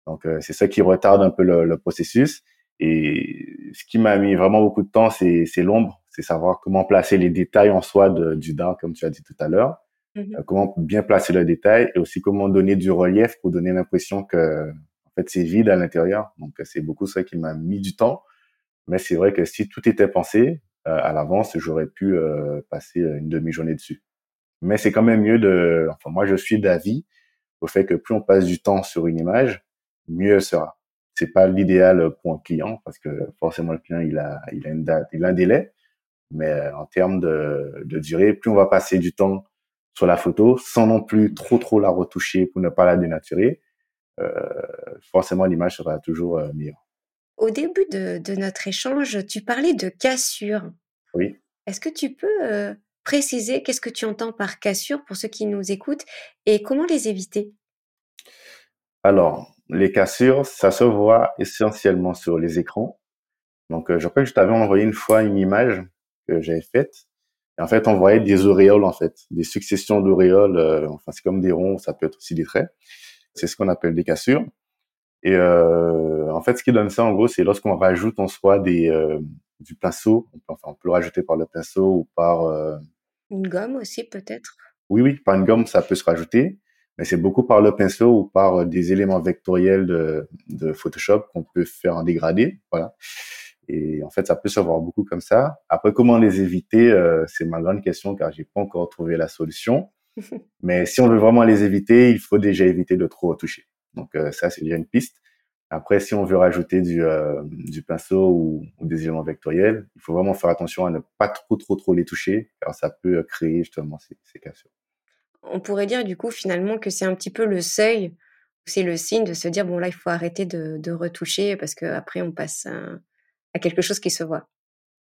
Donc, euh, c'est ça qui retarde un peu le, le processus. Et ce qui m'a mis vraiment beaucoup de temps, c'est, l'ombre. C'est savoir comment placer les détails en soi de, du dard, comme tu as dit tout à l'heure. Mhm. Euh, comment bien placer le détail et aussi comment donner du relief pour donner l'impression que, en fait, c'est vide à l'intérieur. Donc, c'est beaucoup ça qui m'a mis du temps. Mais c'est vrai que si tout était pensé euh, à l'avance, j'aurais pu euh, passer une demi-journée dessus. Mais c'est quand même mieux de... Enfin, moi, je suis d'avis au fait que plus on passe du temps sur une image, mieux sera. C'est pas l'idéal pour un client parce que forcément le client il a il a une date, il a un délai. Mais euh, en termes de, de durée, plus on va passer du temps sur la photo sans non plus trop trop la retoucher pour ne pas la dénaturer, euh, forcément l'image sera toujours euh, meilleure. Au début de, de notre échange, tu parlais de cassure. Oui. Est-ce que tu peux euh, préciser qu'est-ce que tu entends par cassure pour ceux qui nous écoutent et comment les éviter? Alors, les cassures, ça se voit essentiellement sur les écrans. Donc, euh, je crois que je t'avais envoyé une fois une image que j'avais faite. Et en fait, on voyait des auréoles, en fait, des successions d'auréoles. euh, enfin, c'est comme des ronds, ça peut être aussi des traits. C'est ce qu'on appelle des cassures. Et euh, en fait, ce qui donne ça, en gros, c'est lorsqu'on rajoute en soi des, euh, du pinceau. On peut, enfin, on peut le rajouter par le pinceau ou par... euh, Une gomme aussi peut-être? oui, oui, par une gomme, ça peut se rajouter. Mais c'est beaucoup par le pinceau ou par euh, des éléments vectoriels de, de Photoshop qu'on peut faire en dégradé. Voilà. Et en fait, ça peut se voir beaucoup comme ça. Après, comment les éviter, euh, c'est ma grande question car j'ai pas encore trouvé la solution. Mais si on veut vraiment les éviter, il faut déjà éviter de trop retoucher. Donc euh, ça, c'est déjà une piste. Après, si on veut rajouter du, euh, du pinceau ou, ou des éléments vectoriels, il faut vraiment faire attention à ne pas trop, trop, trop les toucher, car ça peut créer justement ces, ces cassures. On pourrait dire du coup finalement que c'est un petit peu le seuil, c'est le signe de se dire bon là il faut arrêter de, de retoucher parce que après on passe à, à quelque chose qui se voit.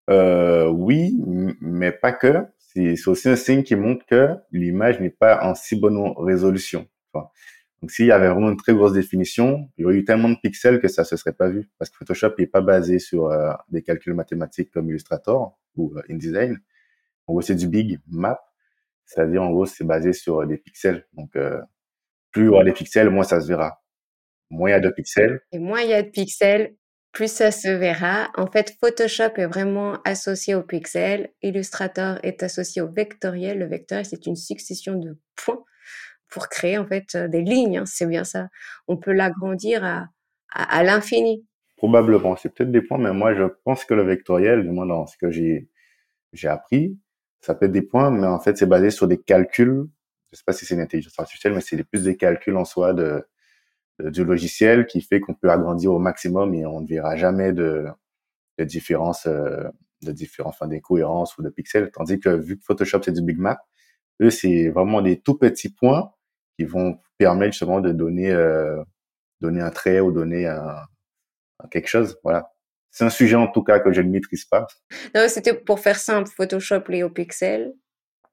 Euh, oui, mais pas que. C'est aussi un signe qui montre que l'image n'est pas en si bonne résolution. vois. Donc, s'il y avait vraiment une très grosse définition, il y aurait eu tellement de pixels que ça se serait pas vu. Parce que Photoshop n'est pas basé sur euh, des calculs mathématiques comme Illustrator ou euh, InDesign. En gros, c'est du big map. C'est-à-dire, en gros, c'est basé sur des pixels. Donc, euh, plus il y aura des pixels, moins ça se verra. Moins il y a de pixels, Et moins il y a de pixels, plus ça se verra. En fait, Photoshop est vraiment associé au pixel, Illustrator est associé au vectoriel. Le vectoriel, c'est une succession de points pour créer en fait euh, des lignes. hein, c'est bien ça. On peut l'agrandir à, à, à l'infini. Probablement, c'est peut-être des points, mais moi je pense que le vectoriel, du moins dans ce que j'ai j'ai appris, ça peut être des points, mais en fait c'est basé sur des calculs. Je sais pas si c'est une intelligence artificielle, mais c'est plus des calculs en soi de, du logiciel qui fait qu'on peut agrandir au maximum et on ne verra jamais de, de différence, euh, de différence, enfin d'incohérence ou de pixels. Tandis que vu que Photoshop c'est du big map, eux c'est vraiment des tout petits points qui vont permettre justement de donner euh, donner un trait ou donner un quelque chose. Voilà. C'est un sujet en tout cas que je ne maîtrise pas. Non, c'était pour faire simple. Photoshop lié au pixel,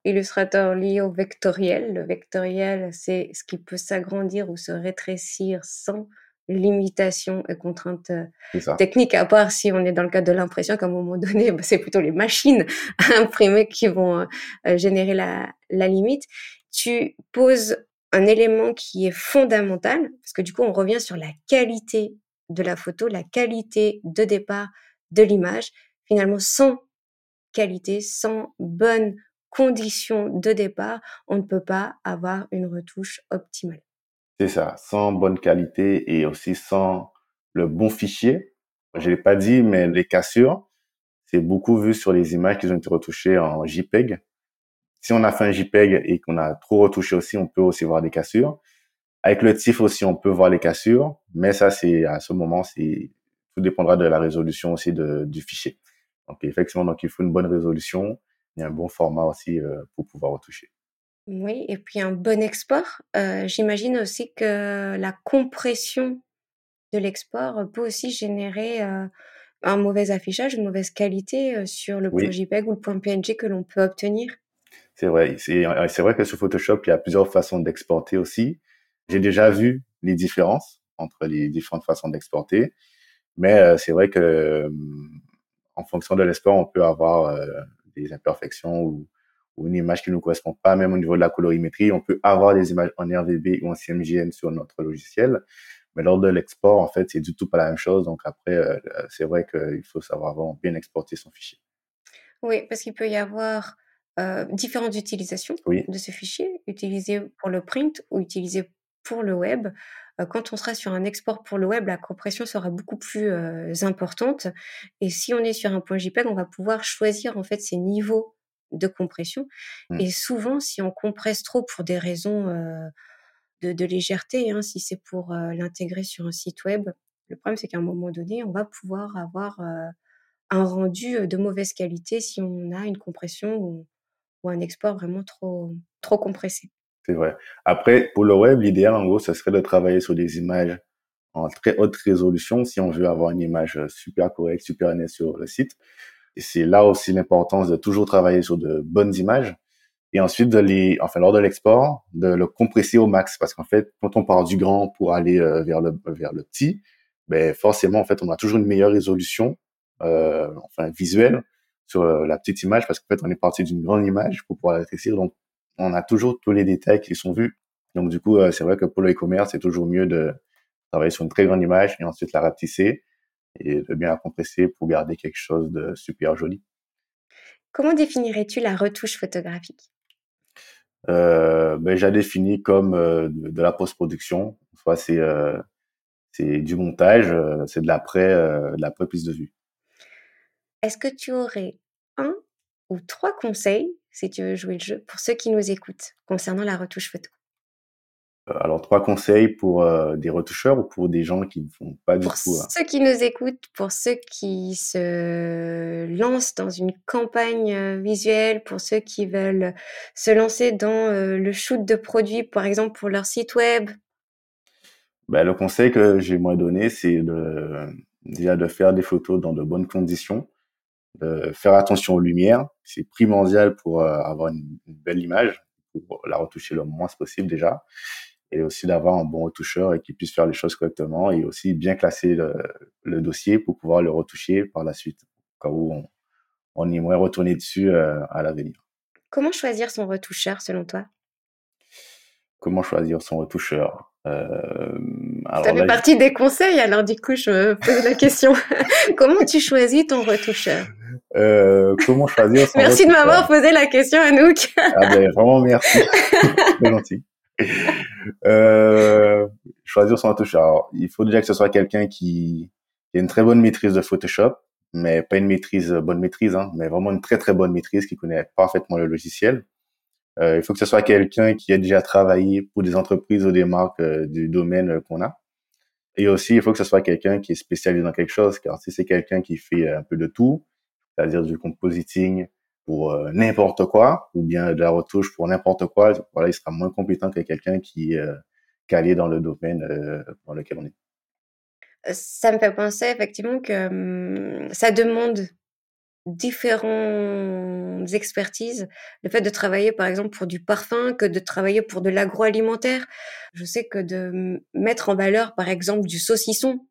Illustrator lié au vectoriel. Le vectoriel, c'est ce qui peut s'agrandir ou se rétrécir sans limitation et contrainte euh, technique, à part si on est dans le cadre de l'impression, qu'à un moment donné, bah, c'est plutôt les machines à imprimer qui vont euh, générer la, la limite. Tu poses un élément qui est fondamental, parce que du coup, on revient sur la qualité de la photo, la qualité de départ de l'image. Finalement, sans qualité, sans bonnes conditions de départ, on ne peut pas avoir une retouche optimale. C'est ça. Sans bonne qualité et aussi sans le bon fichier. Je l'ai pas dit, mais les cassures, c'est beaucoup vu sur les images qui ont été retouchées en JPEG. Si on a fait un JPEG et qu'on a trop retouché aussi, on peut aussi voir des cassures. Avec le TIFF aussi, on peut voir les cassures, mais ça, c'est à ce moment, c'est tout dépendra de la résolution aussi de, du fichier. Donc effectivement, donc il faut une bonne résolution et un bon format aussi euh, pour pouvoir retoucher. Oui, et puis un bon export. Euh, J'imagine aussi que la compression de l'export peut aussi générer euh, un mauvais affichage, une mauvaise qualité sur le Oui. point JPEG ou le point PNG que l'on peut obtenir. C'est vrai. C'est vrai que sur Photoshop, il y a plusieurs façons d'exporter aussi. J'ai déjà vu les différences entre les différentes façons d'exporter, mais euh, c'est vrai que euh, en fonction de l'export, on peut avoir euh, des imperfections ou, ou une image qui ne nous correspond pas, même au niveau de la colorimétrie. On peut avoir des images en RVB ou en CMJN sur notre logiciel, mais lors de l'export, en fait, c'est du tout pas la même chose. Donc après, c'est vrai qu'il faut savoir vraiment bien exporter son fichier. Oui, parce qu'il peut y avoir euh, différentes utilisations Oui, de ce fichier, utilisé pour le print ou utilisé pour le web. Euh, Quand on sera sur un export pour le web, la compression sera beaucoup plus euh, importante. Et si on est sur un point JPEG, on va pouvoir choisir en fait ces niveaux de compression. Mm. Et souvent, si on compresse trop pour des raisons euh, de, de légèreté, hein, si c'est pour euh, l'intégrer sur un site web, le problème c'est qu'à un moment donné, on va pouvoir avoir euh, un rendu de mauvaise qualité si on a une compression ou, ou un export vraiment trop, trop compressé. C'est vrai. Après, pour le web, l'idéal, en gros, ce serait de travailler sur des images en très haute résolution si on veut avoir une image euh, super correcte, super nette sur le site. Et c'est là aussi l'importance de toujours travailler sur de bonnes images et ensuite de les, enfin, lors de l'export, de le compresser au max. Parce qu'en fait, quand on part du grand pour aller euh, vers le, vers le petit, ben, forcément, en fait, on a toujours une meilleure résolution, euh, enfin, visuelle sur euh, la petite image parce qu'en fait, on est parti d'une grande image pour pouvoir la rétrécir. Donc, on a toujours tous les détails qui sont vus. Donc, du coup, euh, c'est vrai que pour le e-commerce, c'est toujours mieux de travailler sur une très grande image et ensuite la rapetisser et de bien la compresser pour garder quelque chose de super joli. Comment définirais-tu la retouche photographique? Euh, ben, j'ai défini comme euh, de, la post-production. Soit c'est euh, c'est du montage, c'est de l'après, euh, de de vue. Est-ce que tu aurais un ou trois conseils, si tu veux jouer le jeu, pour ceux qui nous écoutent concernant la retouche photo Euh, Alors trois conseils pour euh, des retoucheurs ou pour des gens qui ne font pas du Pour tout. hein? ceux qui nous écoutent, pour ceux qui se lancent dans une campagne euh, visuelle, pour ceux qui veulent se lancer dans euh, le shoot de produits, par exemple pour leur site web? Ben, le conseil que j'aimerais donner, c'est déjà de faire des photos dans de bonnes conditions, de faire attention aux lumières. C'est primordial pour euh, avoir une, une belle image, pour la retoucher le moins possible déjà, et aussi d'avoir un bon retoucheur et qui puisse faire les choses correctement et aussi bien classer le, le dossier pour pouvoir le retoucher par la suite, au cas où on, on aimerait retourner dessus euh, à l'avenir. Comment choisir son retoucheur selon toi? Comment choisir son retoucheur? Euh, Ça alors fait là, partie des conseils, alors du coup, je me pose la question. Comment tu choisis ton retoucheur? Euh, comment choisir son Merci de m'avoir posé la question, Anouk. Ah ben, vraiment merci. C'est gentil. Euh, choisir son retoucheur. Alors, il faut déjà que ce soit quelqu'un qui, a une très bonne maîtrise de Photoshop, mais pas une maîtrise, bonne maîtrise, hein, mais vraiment une très très bonne maîtrise, qui connaît parfaitement le logiciel. Euh, il faut que ce soit quelqu'un qui a déjà travaillé pour des entreprises ou des marques euh, du domaine euh, qu'on a. Et aussi, il faut que ce soit quelqu'un qui est spécialisé dans quelque chose, car si c'est quelqu'un qui fait un peu de tout, c'est-à-dire du compositing pour n'importe quoi, ou bien de la retouche pour n'importe quoi, voilà, il sera moins compétent que quelqu'un qui est calé dans le domaine dans lequel on est. Ça me fait penser effectivement que hum, ça demande différentes expertises. Le fait de travailler, par exemple, pour du parfum, que de travailler pour de l'agroalimentaire. Je sais que de mettre en valeur, par exemple, du saucisson,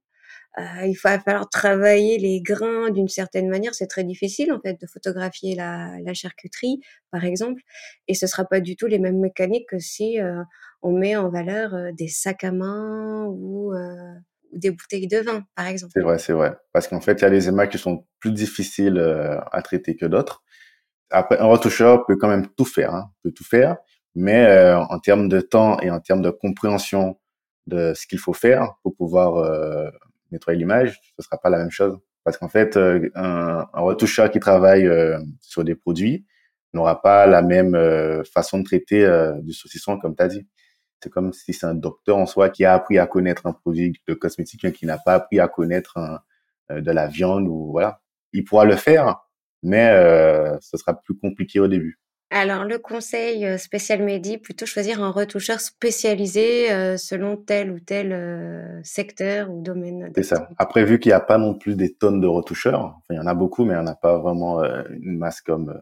euh, il va falloir travailler les grains d'une certaine manière. C'est très difficile, en fait, de photographier la, la, charcuterie, par exemple. Et ce sera pas du tout les mêmes mécaniques que si euh, on met en valeur euh, des sacs à main ou des bouteilles de vin, par exemple. C'est vrai, c'est vrai. Parce qu'en fait, il y a des images qui sont plus difficiles à traiter que d'autres. Après, un retoucheur peut quand même tout faire, hein, peut tout faire, mais en termes de temps et en termes de compréhension de ce qu'il faut faire pour pouvoir nettoyer l'image, ce sera pas la même chose. Parce qu'en fait, un, un, retoucheur qui travaille sur des produits n'aura pas la même façon de traiter du saucisson, comme tu as dit. C'est comme si c'est un docteur en soi qui a appris à connaître un produit de cosmétique, qui n'a pas appris à connaître euh, de la viande ou voilà. Il pourra le faire, mais euh, ce sera plus compliqué au début. Alors, le conseil euh, spécial Mehdi, plutôt choisir un retoucheur spécialisé selon tel ou tel secteur ou domaine. C'est ça. Après, vu qu'il n'y a pas non plus des tonnes de retoucheurs, enfin, il y en a beaucoup, mais il n'y en a pas vraiment une masse comme,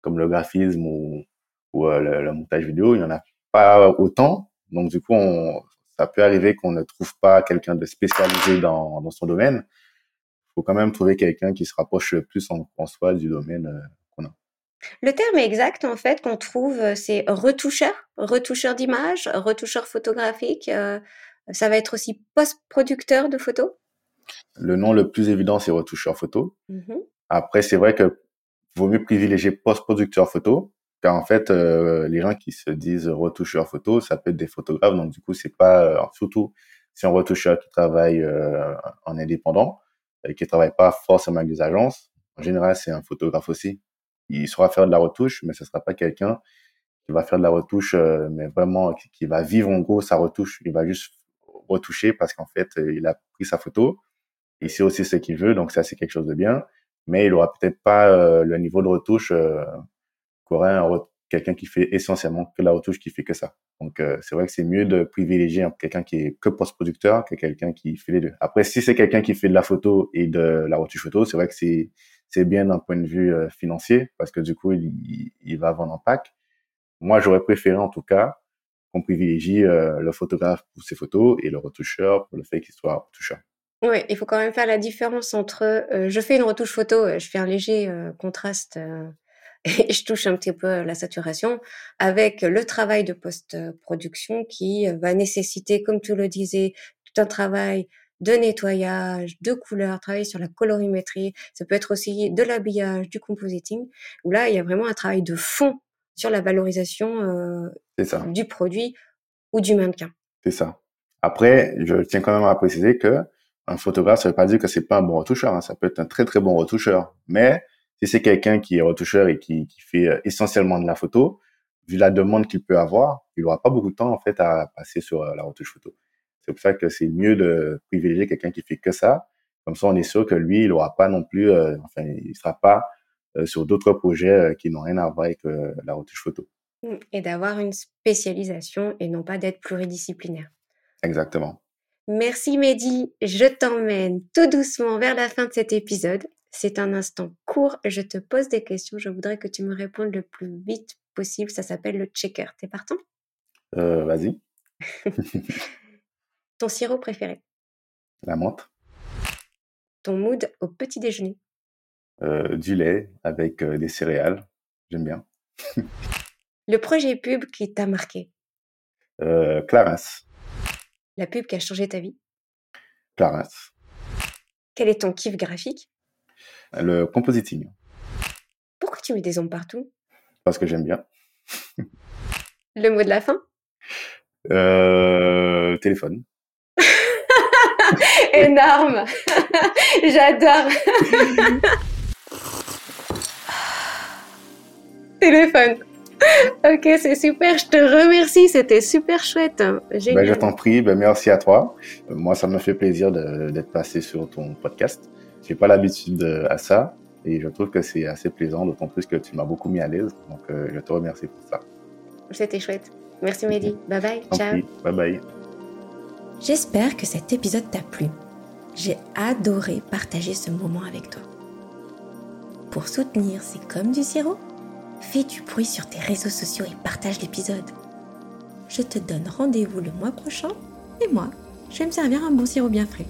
comme le graphisme ou, ou le, le, montage vidéo. Il n'y en a pas autant. Donc, du coup, on, ça peut arriver qu'on ne trouve pas quelqu'un de spécialisé dans, dans son domaine. Il faut quand même trouver quelqu'un qui se rapproche plus en, en soi du domaine euh. Le terme exact, en fait, qu'on trouve, euh, c'est retoucheur, retoucheur d'image, retoucheur photographique. Euh, ça va être aussi post-producteur de photos Le nom le plus évident, c'est retoucheur photo. Mmh Après, c'est vrai que vaut mieux privilégier post-producteur photo car en fait, euh, les gens qui se disent retoucheurs photo, ça peut être des photographes. Donc du coup, c'est pas euh, surtout si un retoucheur qui travaille en indépendant et qui travaille pas forcément avec des agences. En général, c'est un photographe aussi. Il saura faire de la retouche, mais ce sera pas quelqu'un qui va faire de la retouche, mais vraiment qui, va vivre en gros sa retouche. Il va juste retoucher parce qu'en fait, il a pris sa photo. Il sait aussi ce qu'il veut, donc ça c'est quelque chose de bien. Mais il aura peut-être pas le niveau de retouche qu'aurait quelqu'un qui fait essentiellement que la retouche, qui fait que ça. Donc, euh, c'est vrai que c'est mieux de privilégier quelqu'un qui est que post-producteur que quelqu'un qui fait les deux. Après, si c'est quelqu'un qui fait de la photo et de la retouche photo, c'est vrai que c'est c'est bien d'un point de vue euh, financier parce que du coup, il, va vendre en pack. Moi, j'aurais préféré en tout cas qu'on privilégie euh, le photographe pour ses photos et le retoucheur pour le fait qu'il soit retoucheur. Oui, il faut quand même faire la différence entre je fais une retouche photo, je fais un léger contraste et je touche un petit peu la saturation avec le travail de post-production qui va nécessiter, comme tu le disais, tout un travail de nettoyage, de couleurs, travailler sur la colorimétrie. Ça peut être aussi de l'habillage, du compositing, où là, il y a vraiment un travail de fond sur la valorisation euh, du produit ou du mannequin. C'est ça. Après, je tiens quand même à préciser que un photographe, ça veut pas dire que c'est pas un bon retoucheur. Hein. Ça peut être un très très bon retoucheur, mais si c'est quelqu'un qui est retoucheur et qui, qui fait euh, essentiellement de la photo, vu la demande qu'il peut avoir, il n'aura pas beaucoup de temps en fait à passer sur euh, la retouche photo. C'est pour ça que c'est mieux de privilégier quelqu'un qui fait que ça. Comme ça, on est sûr que lui, il n'aura pas non plus, euh, enfin, il sera pas sur d'autres projets qui n'ont rien à voir avec la retouche photo. Mmh, et d'avoir une spécialisation et non pas d'être pluridisciplinaire. Exactement. Merci Mehdi, je t'emmène tout doucement vers la fin de cet épisode. C'est un instant court. Je te pose des questions. Je voudrais que tu me répondes le plus vite possible. Ça s'appelle le checker. T'es partant? Euh, Vas-y. Ton sirop préféré? La menthe. Ton mood au petit déjeuner? Euh, Du lait avec euh, des céréales. J'aime bien. le projet pub qui t'a marqué? Clarence. La pub qui a changé ta vie? Clarence. Quel est ton kiff graphique? Le compositing. Pourquoi tu mets des ombres partout? Parce que j'aime bien. Le mot de la fin? Euh, Téléphone. Énorme. J'adore. Téléphone. Ok, c'est super. Je te remercie. C'était super chouette. Ben, je t'en prie. Ben, merci à toi. Moi, ça me fait plaisir d'être passé sur ton podcast. J'ai pas l'habitude à ça et je trouve que c'est assez plaisant, d'autant plus que tu m'as beaucoup mis à l'aise. Donc, euh, je te remercie pour ça. C'était chouette. Merci Mehdi. Bye bye. Ciao. prie. Bye bye. J'espère que cet épisode t'a plu. J'ai adoré partager ce moment avec toi. Pour soutenir C'est comme du sirop, fais du bruit sur tes réseaux sociaux et partage l'épisode. Je te donne rendez-vous le mois prochain et moi, je vais me servir un bon sirop bien frais.